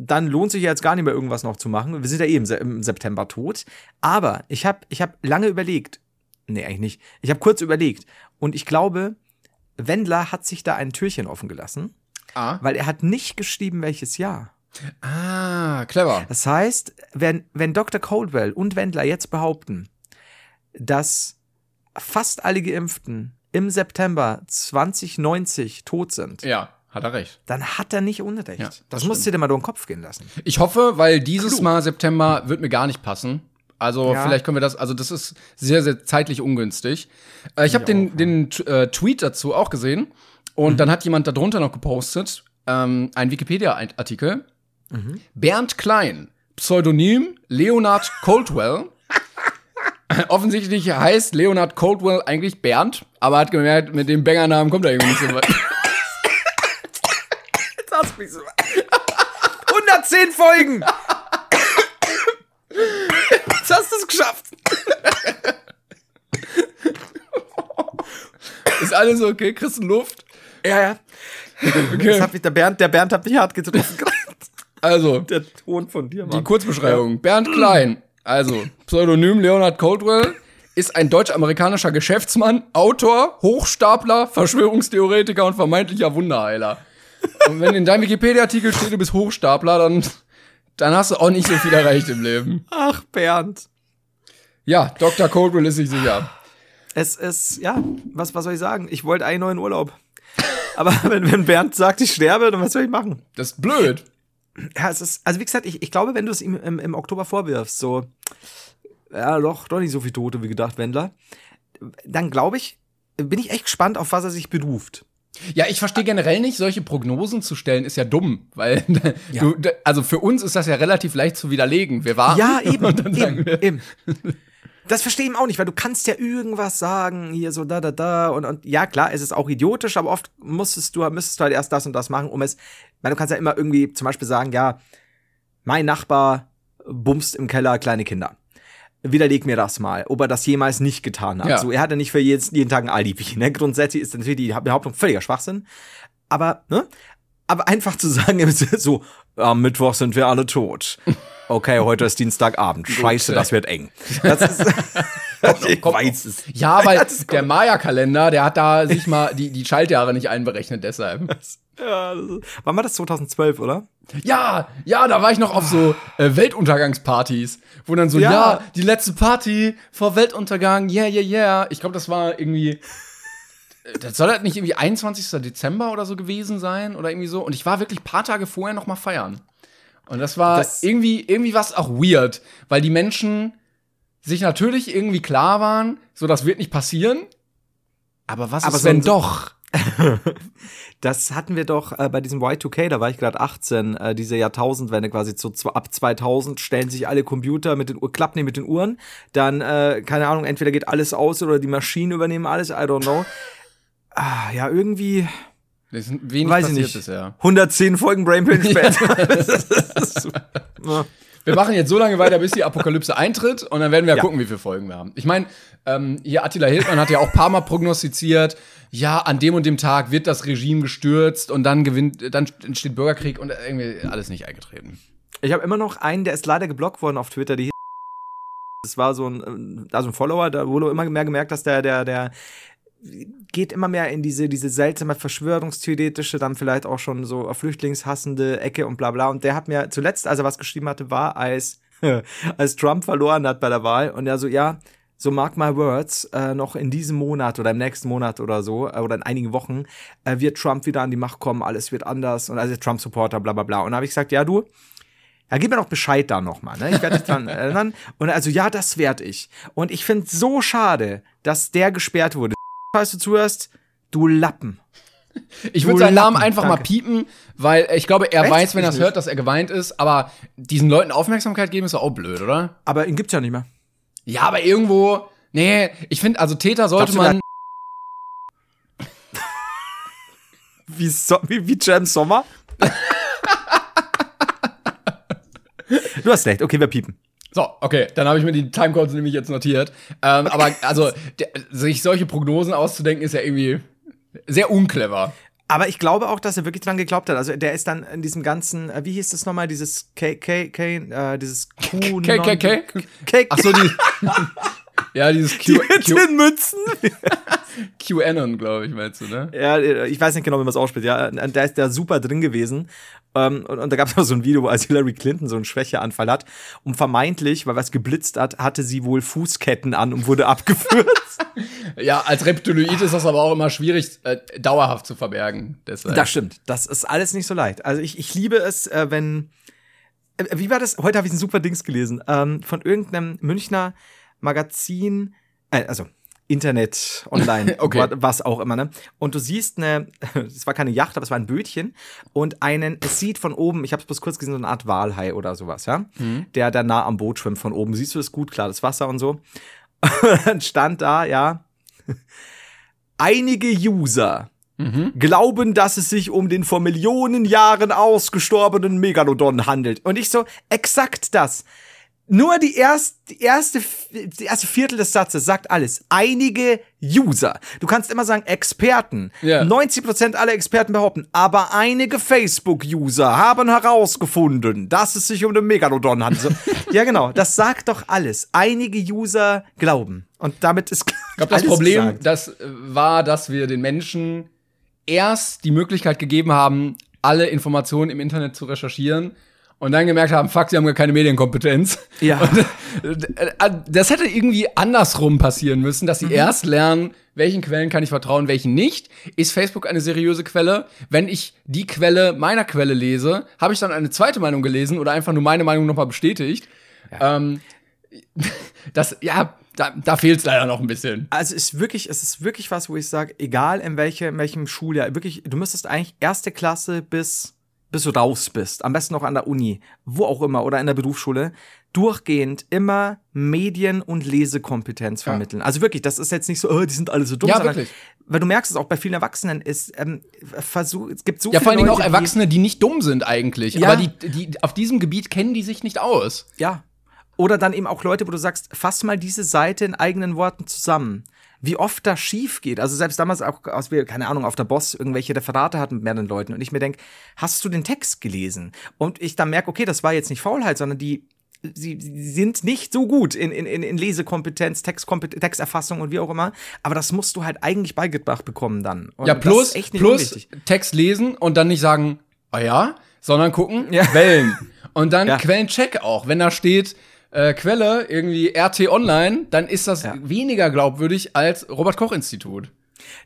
dann lohnt sich jetzt gar nicht mehr irgendwas noch zu machen. Wir sind ja eh im, Se im September tot. Aber ich habe ich hab lange überlegt. Nee, eigentlich nicht. Ich habe kurz überlegt. Und ich glaube, Wendler hat sich da ein Türchen offen gelassen, Ah. weil er hat nicht geschrieben, welches Jahr. Ah, clever. Das heißt, wenn, wenn Dr. Coldwell und Wendler jetzt behaupten, dass fast alle Geimpften im September 2090 tot sind, Ja, hat er recht. dann hat er nicht Unrecht. Ja, das das musst du dir mal durch den Kopf gehen lassen. Ich hoffe, weil dieses Mal September wird mir gar nicht passen. Also Ja. vielleicht können wir das, also das ist sehr, sehr zeitlich ungünstig. Äh, ich habe den, den äh, Tweet dazu auch gesehen und dann hat jemand darunter noch gepostet, ähm, ein Wikipedia-Artikel. Bernd Klein, Pseudonym Leonard Coldwell. [LAUGHS] Offensichtlich heißt Leonard Coldwell eigentlich Bernd, aber hat gemerkt, mit dem Bangernamen kommt er irgendwie nicht so weit. So. 110 Folgen! Jetzt hast du es geschafft. Ist alles okay? Kriegst du Luft? Ja, ja. Das hat mich, der, Bernd, der Bernd hat mich hart getroffen. Also, der Ton von dir, Die Mann. Kurzbeschreibung. Bernd Klein, also Pseudonym Leonard Coldwell, ist ein deutsch-amerikanischer Geschäftsmann, Autor, Hochstapler, Verschwörungstheoretiker und vermeintlicher Wunderheiler. Und wenn in deinem Wikipedia-Artikel steht, du bist Hochstapler, dann, dann hast du auch nicht so viel erreicht im Leben. Ach, Bernd. Ja, Dr. Coldwell ist sich sicher. Es ist, ja, was, was soll ich sagen? Ich wollte einen neuen Urlaub. Aber [LAUGHS] wenn, wenn Bernd sagt, ich sterbe, dann was soll ich machen? Das ist blöd. Ja, es ist, also wie gesagt, ich, ich glaube, wenn du es ihm im, im Oktober vorwirfst, so, ja, doch, doch nicht so viel Tote wie gedacht, Wendler, dann glaube ich, bin ich echt gespannt, auf was er sich beruft. Ja, ich verstehe generell nicht, solche Prognosen zu stellen, ist ja dumm, weil [LAUGHS] du, also für uns ist das ja relativ leicht zu widerlegen. Wir waren Ja, [LAUGHS] eben, eben, eben. Das verstehe ich auch nicht, weil du kannst ja irgendwas sagen, hier so da, da, da und, und ja, klar, es ist auch idiotisch, aber oft musstest du, müsstest du halt erst das und das machen, um es, weil du kannst ja immer irgendwie zum Beispiel sagen, ja, mein Nachbar bumst im Keller kleine Kinder. Widerleg mir das mal, ob er das jemals nicht getan hat. Ja. So, er hat ja nicht für jeden, jeden Tag ein Alibi. [LAUGHS] Ne? Grundsätzlich ist natürlich die Behauptung völliger Schwachsinn. Aber, ne? Aber einfach zu sagen, [LAUGHS] so, am Mittwoch sind wir alle tot. Okay, heute ist Dienstagabend. Scheiße, das wird eng. Das ist, [LAUGHS] ich weiß es. Ja, weil der Maya-Kalender, der hat da sich mal die, die Schaltjahre nicht einberechnet, deshalb. Ja, ist, wann war das 2012, oder? Ja, ja, da war ich noch auf so äh, Weltuntergangspartys, wo dann so, ja. Ja. die letzte Party vor Weltuntergang, yeah, yeah, yeah. Ich glaube, das war irgendwie, äh, das soll das nicht irgendwie 21. Dezember oder so gewesen sein oder irgendwie so. Und ich war wirklich paar Tage vorher noch mal feiern. Und das war Das- irgendwie, irgendwie was auch weird, weil die Menschen sich natürlich irgendwie klar waren, so das wird nicht passieren. Aber was Aber ist so wenn ein- doch? [LAUGHS] Das hatten wir doch äh, bei diesem Y2K, da war ich gerade 18, äh, diese Jahrtausendwende quasi zu ab 2000 stellen sich alle Computer mit den Uhr, klappen die mit den Uhren, dann äh, keine Ahnung, entweder geht alles aus oder die Maschinen übernehmen alles, I don't know. Ah, ja, irgendwie Das ist wenig weiß ich nicht. bisher. 110 Folgen Brainpain [LAUGHS] später. [LAUGHS] Ist Ja. Wir machen jetzt so lange weiter, bis die Apokalypse [LAUGHS] eintritt und dann werden wir Ja. gucken, wie viele Folgen wir haben. Ich meine, ähm, hier Attila Hildmann hat ja auch ein paar Mal prognostiziert, ja, an dem und dem Tag wird das Regime gestürzt und dann gewinnt, dann entsteht Bürgerkrieg und irgendwie alles nicht eingetreten. Ich habe immer noch einen, der ist leider geblockt worden auf Twitter. Die das war so ein, also ein Follower, da wurde immer mehr gemerkt, dass der, der, der geht immer mehr in diese, diese seltsame Verschwörungstheoretische, dann vielleicht auch schon so flüchtlingshassende Ecke und bla bla. Und der hat mir zuletzt, als er was geschrieben hatte, war, als, [LAUGHS] als Trump verloren hat bei der Wahl und er so, ja, so mark my words, äh, noch in diesem Monat oder im nächsten Monat oder so, äh, oder in einigen Wochen, äh, wird Trump wieder an die Macht kommen, alles wird anders und also Trump-Supporter, bla bla bla. Und da habe ich gesagt, ja, du, ja, gib mir doch Bescheid da nochmal, ne? Ich werde dich dran [LAUGHS] erinnern. Und also, ja, das werd ich. Und ich finde so schade, dass der gesperrt wurde. Falls du zuhörst, du Lappen. [LAUGHS] Ich würde seinen Namen einfach mal danke. piepen, weil ich glaube, er Echt? weiß, wenn er es hört, dass er geweint ist, aber diesen Leuten Aufmerksamkeit geben ist doch auch blöd, oder? Aber ihn gibt's ja nicht mehr. Ja, aber irgendwo, nee, ich finde, also Täter sollte man, [LAUGHS] Wie, so wie, wie James Sommer? [LAUGHS] du hast recht, okay, wir piepen. So, okay, dann habe ich mir die Timecodes nämlich jetzt notiert. Ähm, aber also der, sich solche Prognosen auszudenken ist ja irgendwie sehr unclever. Aber ich glaube auch, dass er wirklich dran geglaubt hat. Also der ist dann in diesem ganzen, äh, wie hieß das nochmal, dieses K, K, K, äh, dieses Q. K, K, K? K. Ach so, die. [LAUGHS] ja, dieses Q, mit Q, den Mützen. [LAUGHS] QAnon, glaube ich, meinst du, ne? Ja, ich weiß nicht genau, wie man es ausspricht. Ja, da ist der super drin gewesen. Ähm, und, und da gab es [LAUGHS] auch so ein Video, wo als Hillary Clinton so einen Schwächeanfall hat. Und vermeintlich, weil was geblitzt hat, hatte sie wohl Fußketten an und wurde [LAUGHS] abgeführt. Ja, als Reptiloid ist das aber auch immer schwierig, äh, dauerhaft zu verbergen. Deshalb. Das stimmt. Das ist alles nicht so leicht. Also ich, ich liebe es, äh, wenn. Äh, wie war das? Heute habe ich ein super Dings gelesen. Ähm, von irgendeinem Münchner Magazin. Äh, also Internet, online, [LAUGHS] Okay. was auch immer, ne? Und du siehst eine, [LAUGHS] es war keine Yacht, aber es war ein Bötchen und einen, es sieht von oben, ich habe es bloß kurz gesehen, so eine Art Walhai oder sowas, ja? Der da nah am Boot schwimmt von oben. Siehst du das gut, klar, das Wasser und so. [LAUGHS] Und dann stand da, ja, einige User glauben, dass es sich um den vor Millionen Jahren ausgestorbenen Megalodon handelt. Und ich so, exakt das. Nur die, erst, die, erste, die erste Viertel des Satzes sagt alles. Einige User. Du kannst immer sagen Experten. Ja. 90% aller Experten behaupten, aber einige Facebook-User haben herausgefunden, dass es sich um den Megalodon handelt. [LAUGHS] Ja, genau. Das sagt doch alles. Einige User glauben. Und damit ist Ich glaube, das Problem das äh, war, dass wir den Menschen erst die Möglichkeit gegeben haben, alle Informationen im Internet zu recherchieren und dann gemerkt haben, fuck, sie haben gar keine Medienkompetenz. Ja. Und, äh, äh, das hätte irgendwie andersrum passieren müssen, dass sie Mhm. erst lernen, welchen Quellen kann ich vertrauen, welchen nicht. Ist Facebook eine seriöse Quelle? Wenn ich die Quelle meiner Quelle lese, habe ich dann eine zweite Meinung gelesen oder einfach nur meine Meinung nochmal bestätigt. Ähm, [LAUGHS] das, ja, da, da fehlt es leider noch ein bisschen. Also es ist wirklich, es ist wirklich was, wo ich sage, egal in, welche, in welchem Schuljahr, wirklich, du müsstest eigentlich erste Klasse bis, bis du raus bist, am besten noch an der Uni, wo auch immer, oder in der Berufsschule, durchgehend immer Medien- und Lesekompetenz vermitteln. Also wirklich, das ist jetzt nicht so, oh, die sind alle so dumm, Ja, sondern, wirklich. weil du merkst es auch bei vielen Erwachsenen, ist, ähm, versuch, es gibt so Ja, viele vor allen Dingen auch Erwachsene, die nicht dumm sind eigentlich. Ja. Aber die, die, auf diesem Gebiet kennen die sich nicht aus. Ja. Oder dann eben auch Leute, wo du sagst, fass mal diese Seite in eigenen Worten zusammen. Wie oft das schief geht. Also selbst damals auch, als wir, keine Ahnung, auf der Boss irgendwelche Referate hatten mit mehreren Leuten und ich mir denk, hast du den Text gelesen? Und ich dann merke, okay, das war jetzt nicht Faulheit, sondern die, sie, sind nicht so gut in, in, in Lesekompetenz, Textkompetenz, Texterfassung und wie auch immer. Aber das musst du halt eigentlich beigebracht bekommen dann. Und Ja, plus, plus unwichtig. Text lesen und dann nicht sagen, ah ja, sondern gucken, Ja. Quellen. [LAUGHS] Und dann Ja. Quellencheck auch. Wenn da steht, äh, Quelle, irgendwie RT Online, dann ist das Ja. weniger glaubwürdig als Robert-Koch-Institut.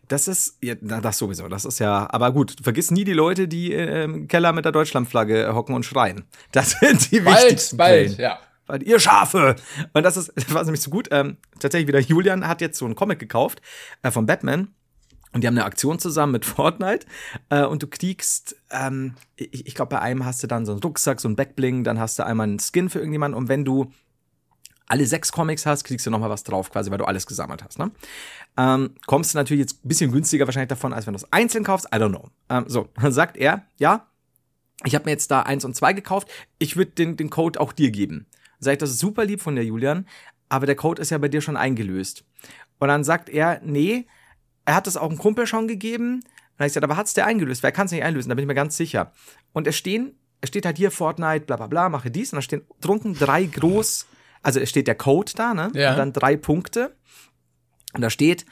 Das ist, ja, das sowieso, das ist ja, aber gut, vergiss nie die Leute, die im Keller mit der Deutschlandflagge äh, hocken und schreien. Das sind die Bald, wichtigsten bald, Quellen. ja. Weil ihr Schafe! Und das ist, [LAUGHS] das war nämlich so gut. Ähm, tatsächlich wieder, Julian hat jetzt so einen Comic gekauft äh, von Batman. Und die haben eine Aktion zusammen mit [LAUGHS] Fortnite. Äh, und du kriegst, ähm, ich, ich glaube, bei einem hast du dann so einen Rucksack, so einen Backbling, dann hast du einmal einen Skin für irgendjemanden. Und wenn du alle sechs Comics hast, kriegst du noch mal was drauf, quasi, weil du alles gesammelt hast. Ne? Ähm, kommst du natürlich jetzt ein bisschen günstiger wahrscheinlich davon, als wenn du es einzeln kaufst. I don't know. Ähm, so, dann sagt er, ja, ich habe mir jetzt da eins und zwei gekauft. Ich würde den, den Code auch dir geben. Sag ich, das ist super lieb von der Julian, aber der Code ist ja bei dir schon eingelöst. Und dann sagt er, nee, er hat es auch einem Kumpel schon gegeben. Und dann ich gesagt, aber hat's der eingelöst? Wer kann es nicht einlösen? Da bin ich mir ganz sicher. Und es stehen, es steht halt hier Fortnite, bla bla bla, mache dies. Und da stehen drunten drei groß, also es steht der Code da, ne? Ja. Und dann drei Punkte. Und da steht,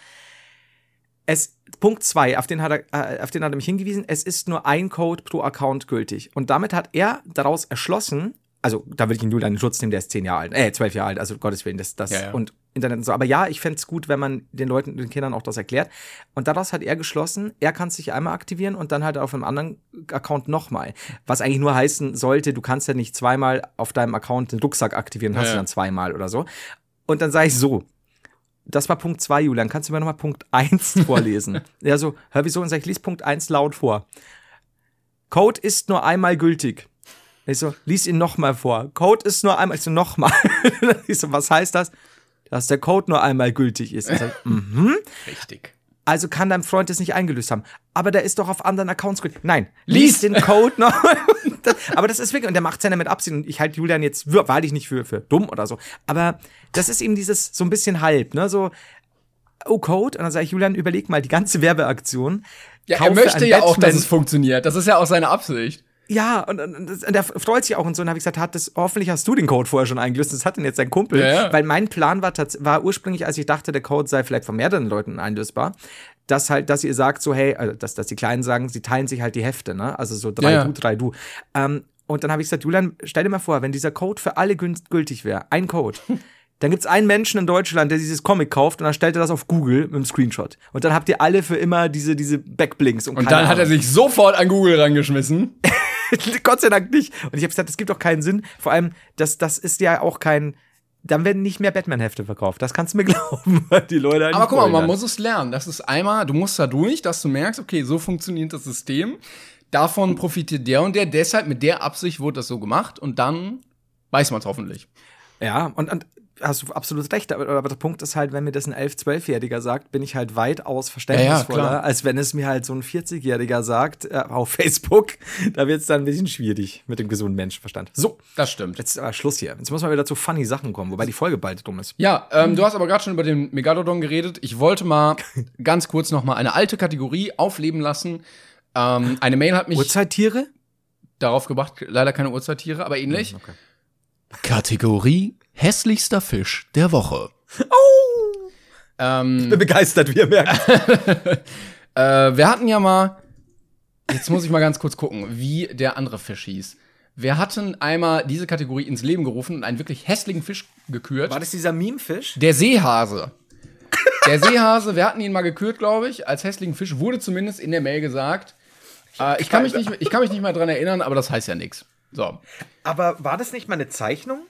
es, Punkt zwei, auf den hat er, äh, auf den hat er mich hingewiesen, es ist nur ein Code pro Account gültig. Und damit hat er daraus erschlossen, also da will ich ihn Julian in Schutz nehmen, der ist zehn Jahre alt, äh, zwölf Jahre alt, also Gottes Willen, das, das Ja, ja. und Internet und so. Aber ja, ich fände es gut, wenn man den Leuten, den Kindern auch das erklärt. Und daraus hat er geschlossen, er kann sich einmal aktivieren und dann halt auf einem anderen Account nochmal. Was eigentlich nur heißen sollte, du kannst ja nicht zweimal auf deinem Account den Rucksack aktivieren, hast Ja, du dann zweimal oder so. Und dann sage ich so, das war Punkt 2, Julian. Kannst du mir nochmal Punkt 1 [LAUGHS] vorlesen? ja, so, hör wieso? Und sag ich, lies Punkt 1 laut vor. Code ist nur einmal gültig. Ich so, lies ihn nochmal vor. Code ist nur einmal, ich so, nochmal. [LAUGHS] ich so, was heißt das? Dass der Code nur einmal gültig ist. Ich so, [LAUGHS] mhm. Richtig. Also kann dein Freund es nicht eingelöst haben. Aber der ist doch auf anderen Accounts gültig. Nein, Lies. lies den Code noch. [LAUGHS] Das- Aber das ist wirklich, und der macht seine mit Absicht. Und ich halte Julian jetzt wir- wahrlich nicht für, für dumm oder so. Aber das ist eben dieses so ein bisschen halb, ne? So, oh, Code. Und dann sage ich, Julian, überleg mal die ganze Werbeaktion. Ja, er möchte ja auch, dass Batman- es funktioniert. Das ist ja auch seine Absicht. Ja, und, und, und, der freut sich auch und so. Und habe ich gesagt, hat das, hoffentlich hast du den Code vorher schon eingelöst. Das hat denn jetzt dein Kumpel. Ja, ja. Weil mein Plan war, war ursprünglich, als ich dachte, der Code sei vielleicht von mehreren Leuten einlösbar, dass halt, dass ihr sagt, so, hey, also, dass, dass die Kleinen sagen, sie teilen sich halt die Hefte, ne? Also so drei Ja, du, drei du. Ähm, und dann habe ich gesagt, Julian, stell dir mal vor, wenn dieser Code für alle gültig wäre, ein Code. [LAUGHS] Dann gibt es einen Menschen in Deutschland, der dieses Comic kauft und dann stellt er das auf Google mit einem Screenshot. Und dann habt ihr alle für immer diese, diese Backblinks. Und, Und dann hat er Ahnung. sich sofort an Google rangeschmissen. [LAUGHS] [LAUGHS] Gott sei Dank nicht. Und ich habe gesagt, das gibt doch keinen Sinn. Vor allem, das, das ist ja auch kein. Dann werden nicht mehr Batman-Hefte verkauft. Das kannst du mir [LAUGHS] glauben, weil die Leute halt Aber guck mal, man muss es lernen. Das ist einmal, du musst da durch, dass du merkst, okay, so funktioniert das System. Davon profitiert der und der. Deshalb mit der Absicht wurde das so gemacht. Und dann weiß man es hoffentlich. Ja, und, und hast du absolut recht. Aber, aber der Punkt ist halt, wenn mir das ein 11-, 12-Jähriger sagt, bin ich halt weitaus verständnisvoller, klar. als wenn es mir halt so ein 40-Jähriger sagt äh, auf [LAUGHS] Facebook. Da wird es dann ein bisschen schwierig mit dem gesunden Menschenverstand. So, Das stimmt. jetzt ist aber Schluss hier. Jetzt muss man wieder zu funny Sachen kommen, wobei die Folge bald dumm ist. Ja, ähm, du hast aber gerade schon über den Megalodon geredet. Ich wollte mal [LAUGHS] ganz kurz noch mal eine alte Kategorie aufleben lassen. Ähm, eine Mail hat mich Urzeittiere? darauf gebracht, leider keine Urzeitttiere, aber ähnlich. Okay. Kategorie hässlichster Fisch der Woche. Oh! Ähm, Bin begeistert, wie ihr merkt. [LAUGHS] äh, wir hatten ja mal, jetzt muss ich mal ganz kurz gucken, wie der andere Fisch hieß. Wir hatten einmal diese Kategorie ins Leben gerufen und einen wirklich hässlichen Fisch gekürt. War das dieser Meme-Fisch? Der Seehase. Der Seehase, wir hatten ihn mal gekürt, glaube ich, als hässlichen Fisch, wurde zumindest in der Mail gesagt. Äh, ich, kann mich nicht, ich kann mich nicht mehr dran erinnern, aber das heißt ja nichts. So. Aber war das nicht mal eine Zeichnung?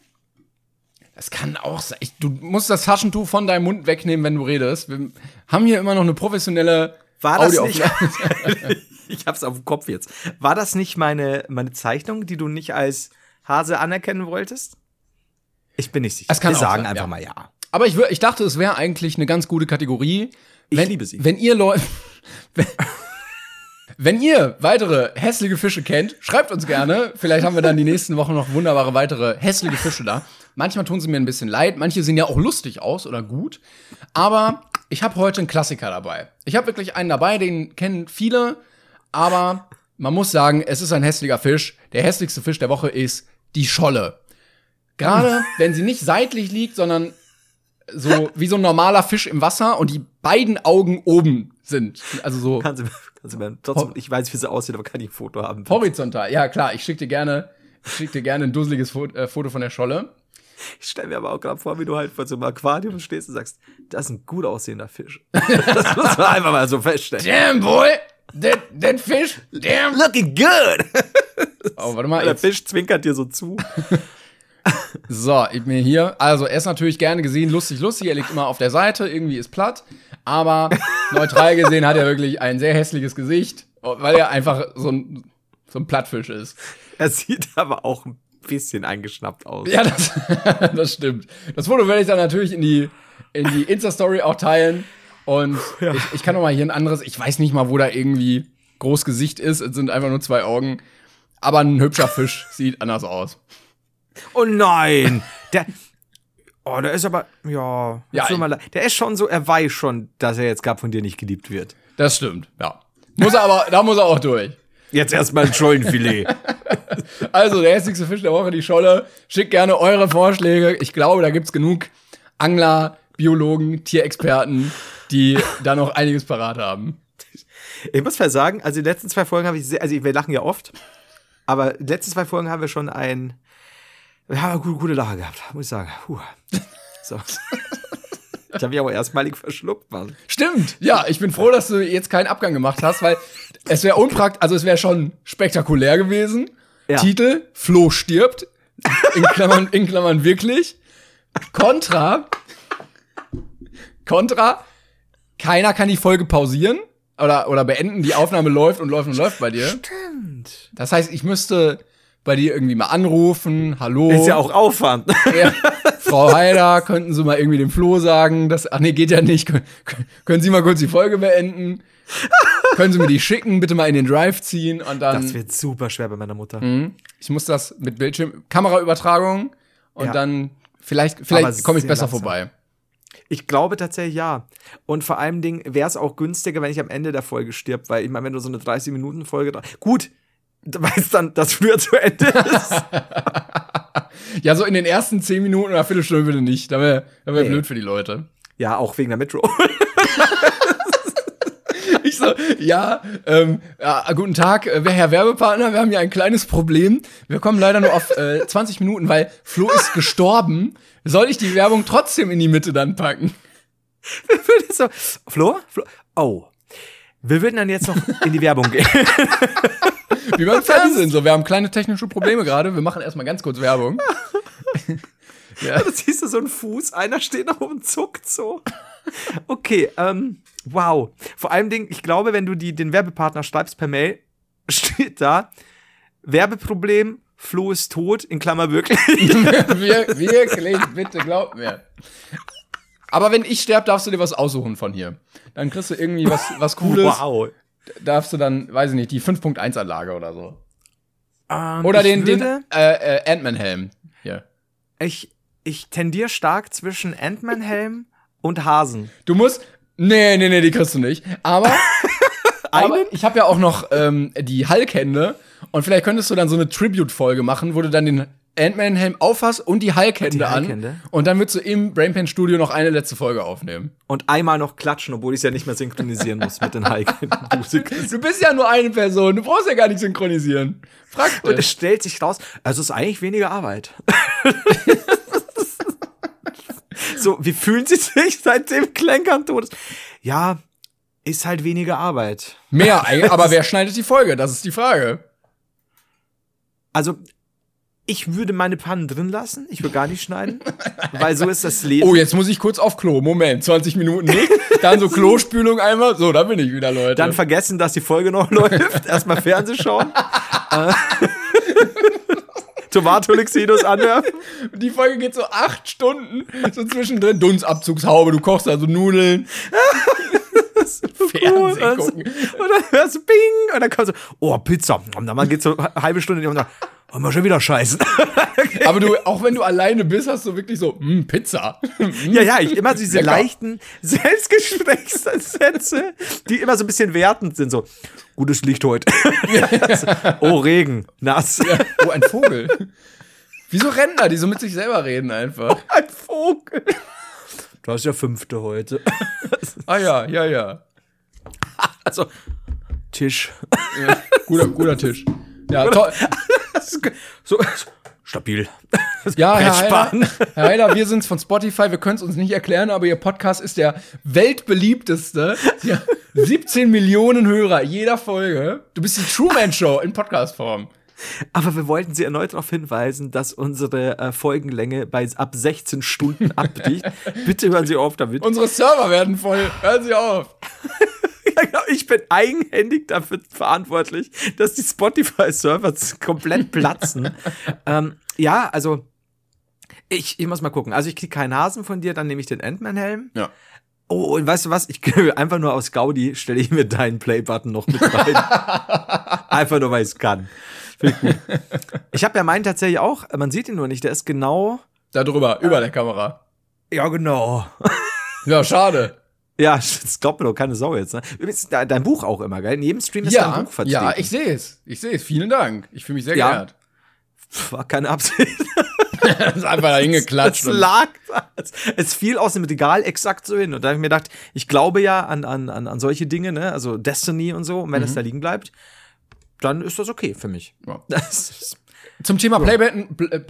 Das kann auch sein. Ich, du musst das Taschentuch von deinem Mund wegnehmen, wenn du redest. Wir haben hier immer noch eine professionelle War das nicht? Audioaufnahme. [LAUGHS] ich hab's auf dem Kopf jetzt. War das nicht meine, meine Zeichnung, die du nicht als Hase anerkennen wolltest? Ich bin nicht sicher. Wir sagen sein, einfach ja. mal ja. Aber ich, ich dachte, es wäre eigentlich eine ganz gute Kategorie. Ich wenn, liebe sie. Wenn ihr Leute. wenn, [LAUGHS] wenn ihr weitere hässliche Fische kennt, schreibt uns gerne. Vielleicht haben wir dann die nächsten Wochen noch wunderbare weitere hässliche Fische da. Manchmal tun sie mir ein bisschen leid. Manche sehen ja auch lustig aus oder gut. Aber ich habe heute einen Klassiker dabei. Ich habe wirklich einen dabei, den kennen viele. Aber man muss sagen, es ist ein hässlicher Fisch. Der hässlichste Fisch der Woche ist die Scholle. Gerade [LAUGHS] wenn sie nicht seitlich liegt, sondern so wie so ein normaler Fisch im Wasser und die beiden Augen oben sind. Also so Kannst du, kannst du mir trotzdem, ich weiß, wie sie aussieht, aber kann ich ein Foto haben. horizontal. Ja, klar, ich schicke dir gerne, ich schick dir gerne ein dusseliges Foto, äh, Foto von der Scholle. Ich stelle mir aber auch gerade vor, wie du halt vor so einem Aquarium stehst und sagst, das ist ein gut aussehender Fisch. [LAUGHS] das muss man einfach mal so feststellen. Damn, boy! That, that fish, damn! Looking good! Oh, warte mal, Der jetzt. Fisch zwinkert dir so zu. [LAUGHS] So, ich bin hier. Also, er ist natürlich gerne gesehen, lustig, lustig. Er liegt immer auf der Seite, irgendwie ist platt. Aber neutral gesehen hat er wirklich ein sehr hässliches Gesicht, weil er einfach so ein, so ein Plattfisch ist. Er sieht aber auch ein bisschen eingeschnappt aus. Ja, das, [LAUGHS] das stimmt. Das Foto werde ich dann natürlich in die, in die Insta-Story auch teilen. Und ich, ich kann noch mal hier ein anderes, ich weiß nicht mal, wo da irgendwie groß Gesicht ist. Es sind einfach nur zwei Augen. Aber ein hübscher Fisch [LAUGHS] sieht anders aus. Oh nein! Der. Oh, der ist aber. Ja. Ja, leid. der ist schon so, er weiß schon, dass er jetzt gerade von dir nicht geliebt wird. Das stimmt, ja. Muss er aber, da muss er auch durch. Jetzt erstmal ein Schollenfilet. [LAUGHS] Also, der hässlichste Fisch der Woche, die Scholle. Schickt gerne eure Vorschläge. Ich glaube, da gibt's genug Angler, Biologen, Tierexperten, die da noch einiges parat haben. ich muss mal sagen, also die letzten zwei Folgen habe ich sehr, also wir lachen ja oft, aber die letzten zwei Folgen haben wir schon ein, wir haben eine gute, gute Lache gehabt, muss ich sagen. Puh. So. Ich habe mich aber erstmalig verschluckt, Mann. Stimmt. Ja, ich bin froh, dass du jetzt keinen Abgang gemacht hast, weil es wäre unprakt, also es wäre schon spektakulär gewesen. Ja. Titel, Flo stirbt. In Klammern, in Klammern wirklich. Contra. Contra. Keiner kann die Folge pausieren oder, oder beenden. Die Aufnahme läuft und läuft und läuft bei dir. Stimmt. Das heißt, ich müsste bei dir irgendwie mal anrufen. Hallo. Ist ja auch Aufwand. Ja. [LAUGHS] Frau Heider, könnten Sie mal irgendwie dem Flo sagen, dass, ach nee, geht ja nicht. Können, können Sie mal kurz die Folge beenden? [LAUGHS] können Sie mir die schicken, bitte mal in den Drive ziehen und dann, Das wird super schwer bei meiner Mutter. ich muss das mit Bildschirm, Kameraübertragung und Ja. dann, vielleicht, vielleicht komme ich besser langsam. vorbei. Ich glaube tatsächlich ja. Und vor allem wäre es auch günstiger, wenn ich am Ende der Folge stirb, weil ich meine, wenn du so eine 30-Minuten-Folge. Gut, weißt dann, dass früher zu Ende ist. [LAUGHS] ja, so in den ersten 10 Minuten oder Viertelstunde bitte nicht. Da wäre wär nee. blöd für die Leute. Ja, auch wegen der Metro. [LAUGHS] ich so, ja, ähm, ja, guten Tag, äh, Herr Werbepartner, wir haben hier ein kleines Problem. Wir kommen leider nur auf äh, [LAUGHS] 20 Minuten, weil Flo ist gestorben soll ich die Werbung trotzdem in die Mitte dann packen? so, Flo? Flo? Oh. Wir würden dann jetzt noch in die Werbung gehen. [LAUGHS] Wie beim Fernsehen. So, wir haben kleine technische Probleme gerade. Wir machen erstmal ganz kurz Werbung. [LAUGHS] ja. Da siehst du so einen Fuß, einer steht noch und zuckt so. Okay, ähm, wow. Vor allem, Ding, ich glaube, wenn du die, den Werbepartner schreibst per Mail, [LAUGHS] steht da Werbeproblem, Flo ist tot, in Klammer wirklich. [LAUGHS] Wir, wirklich, bitte, glaub mir. Aber wenn ich sterbe, darfst du dir was aussuchen von hier. Dann kriegst du irgendwie was, was Cooles. Wow. Darfst du dann, weiß ich nicht, die 5.1-Anlage oder so. Ähm, oder den, den äh, äh, Ant-Man-Helm. Hier. Ich, ich tendiere stark zwischen Ant-Man-Helm und Hasen. Du musst. Nee, nee, nee, die kriegst du nicht. Aber. [LAUGHS] aber ich habe ja auch noch ähm, die Hulk-Hände. Und vielleicht könntest du dann so eine Tribute-Folge machen, wo du dann den Ant-Man-Helm aufhast und die Hulk-Hände an. Und dann würdest du im Brainpan-Studio noch eine letzte Folge aufnehmen. Und einmal noch klatschen, obwohl ich es ja nicht mehr synchronisieren muss mit den Hulk-Händen. [LAUGHS] Du, bist ja nur eine Person, du brauchst ja gar nicht synchronisieren. Frag Und es stellt sich raus, also es ist eigentlich weniger Arbeit. [LAUGHS] so, wie fühlen Sie sich seitdem Klenkern tot ist? Ja, ist halt weniger Arbeit. Mehr, [LAUGHS] aber wer schneidet die Folge? Das ist die Frage. Also, ich würde meine Pannen drin lassen. Ich würde gar nicht schneiden. [LAUGHS] weil so ist das Leben. Oh, jetzt muss ich kurz auf Klo. Moment, 20 Minuten nicht. Dann so [LAUGHS] Klospülung einmal. So, da bin ich wieder, Leute. Dann vergessen, dass die Folge noch läuft. Erstmal Fernseh schauen. Tomatolexidus anwerfen. [LAUGHS] Die Folge geht so acht Stunden. So zwischendrin. Dunstabzugshaube, du kochst also Nudeln. Fernsehen gucken. Und dann hörst du Bing und dann kommt so, oh, Pizza. Und dann geht so eine halbe Stunde und dann, wollen wir schon wieder scheißen. [LAUGHS] Aber du, auch wenn du alleine bist, hast du wirklich so, hm, Pizza. ja, ja, ich immer diese Lecker. leichten Selbstgesprächssätze, die immer so ein bisschen wertend sind, so, gutes Licht heute. [LAUGHS] oh, Regen, nass. Ja. Oh, ein Vogel. Wieso Rentner, die so mit sich selber reden einfach? Oh, ein Vogel. Du hast ja fünfte heute. ah ja, ja, ja. Also, Tisch. Ja, guter, guter Tisch. Ja, toll. [LAUGHS] so, stabil. [LAUGHS] Ja, Herr Heider, Herr Heider, wir sind's von Spotify, wir können es uns nicht erklären, aber Ihr Podcast ist der weltbeliebteste. Ja, 17 Millionen Hörer jeder Folge. Du bist die Truman Show in Podcastform. Aber wir wollten Sie erneut darauf hinweisen, dass unsere äh, Folgenlänge bei ab 16 Stunden abbricht. Bitte hören Sie auf damit. Unsere Server werden voll. Hören Sie auf. Genau, [LAUGHS] ich bin eigenhändig dafür verantwortlich, dass die Spotify-Server komplett platzen. [LAUGHS] ähm, ja, also ich, ich muss mal gucken. Also ich kriege keinen Hasen von dir, dann nehme ich den Ant-Man-Helm. Ja. Oh, und weißt du was? Ich [LAUGHS] einfach nur aus Gaudi stelle ich mir deinen Play-Button noch mit rein. einfach nur, weil ich es kann. Ich habe ja meinen tatsächlich auch, man sieht ihn nur nicht, der ist genau. Da drüber, über der Kamera. Ja, genau. Ja, schade. Ja, [LAUGHS] das glaubt mir doch keine Sau jetzt. Ne? Übrigens, dein Buch auch immer, gell? In jedem Stream ist ja, dein Buch vertreten. Ja, ich sehe es. Ich sehe es. Vielen Dank. Ich fühle mich sehr ja. geehrt. War keine Absicht. das [LAUGHS] [LAUGHS] ist einfach da hingeklatscht. Es lag da. Es fiel aus dem Regal exakt so hin. Und da habe ich mir gedacht, ich glaube ja an, an, an, an solche Dinge, ne? Also Destiny und so. Und wenn mhm. es da liegen bleibt, dann ist das okay für mich. Ja. Zum Thema. Playbetten, Play,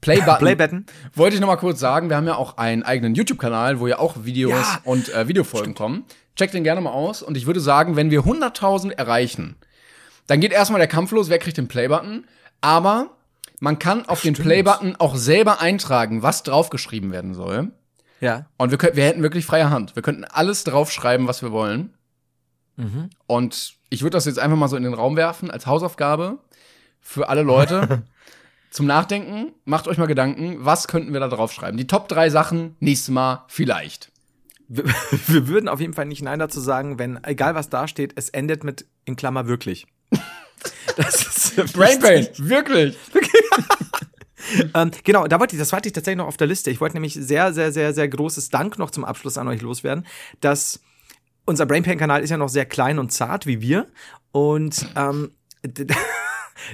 Playbutton, Playbetten. wollte ich noch mal kurz sagen, wir haben ja auch einen eigenen YouTube-Kanal, wo ja auch Videos ja. und äh, Videofolgen kommen. Checkt den gerne mal aus. Und ich würde sagen, wenn wir 100.000 erreichen, dann geht erstmal der Kampf los, wer kriegt den Playbutton. Aber man kann auf Stimmt. den Playbutton auch selber eintragen, was draufgeschrieben werden soll. Ja. Und wir, wir hätten wirklich freie Hand. Wir könnten alles draufschreiben, was wir wollen. Mhm. Und ich würde das jetzt einfach mal so in den Raum werfen als Hausaufgabe für alle Leute. [LAUGHS] zum Nachdenken, macht euch mal Gedanken, was könnten wir da draufschreiben? Die Top drei Sachen, nächstes Mal vielleicht. Wir, [LAUGHS] wir, würden auf jeden Fall nicht Nein dazu sagen, wenn, egal was da steht, es endet mit in Klammer wirklich. [LAUGHS] Das ist Brain Pain, wirklich. ähm, genau, da wollte ich, das hatte ich tatsächlich noch auf der Liste. Ich wollte nämlich sehr, sehr, sehr, sehr großes Dank noch zum Abschluss an euch loswerden, dass unser Brainpain-Kanal ist ja noch sehr klein und zart wie wir. Und ähm,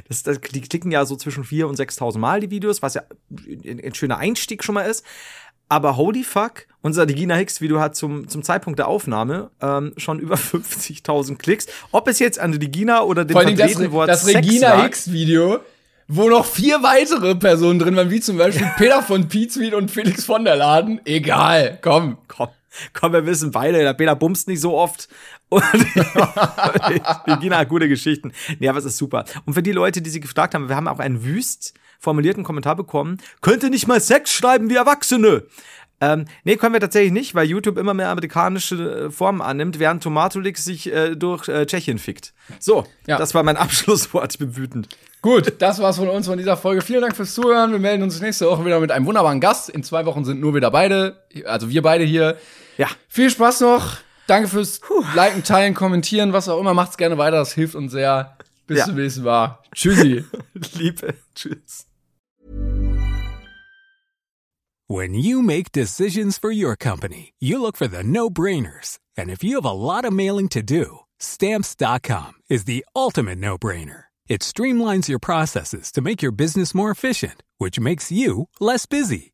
das, das, die klicken ja so zwischen 4.000 und 6.000 Mal die Videos, was ja ein, schöner Einstieg schon mal ist. Aber holy fuck, unser Digina Hicks-Video hat zum, zum Zeitpunkt der Aufnahme ähm, schon über [LAUGHS] 50.000 Klicks. Ob es jetzt an der Digina oder allem das, verdrehten Wort das Sex Regina lag, Hicks-Video, wo noch vier weitere Personen drin waren, wie zum Beispiel [LAUGHS] Peter von Pizweed und Felix von der Laden. Egal, komm. Komm, komm, wir wissen beide, der Peter bumst nicht so oft. Und [LAUGHS] die Gina hat gute Geschichten. Nee, aber es ist super. Und für die Leute, die sie gefragt haben, wir haben auch einen wüst formulierten Kommentar bekommen. Könnte nicht mal Sex schreiben wie Erwachsene. Ähm, nee, können wir tatsächlich nicht, weil YouTube immer mehr amerikanische äh, Formen annimmt, während Tomatolix sich äh, durch äh, Tschechien fickt. So, Ja. das war mein [LAUGHS] Abschlusswort. Ich bin wütend. Gut, das war's von uns von dieser Folge. Vielen Dank fürs Zuhören. Wir melden uns nächste Woche wieder mit einem wunderbaren Gast. In zwei Wochen sind nur wieder beide, also wir beide hier. Ja, Viel Spaß noch. Danke fürs Liken, Teilen, Kommentieren, was auch immer. Macht's gerne weiter. Das hilft uns sehr. Bis Ja. zum nächsten Mal. Tschüssi. [LAUGHS] Liebe. Tschüss. When you make decisions for your company, you look for the no brainers. And if you have a lot of mailing to do, stamps.com is the ultimate no brainer. It streamlines your processes to make your business more efficient, which makes you less busy.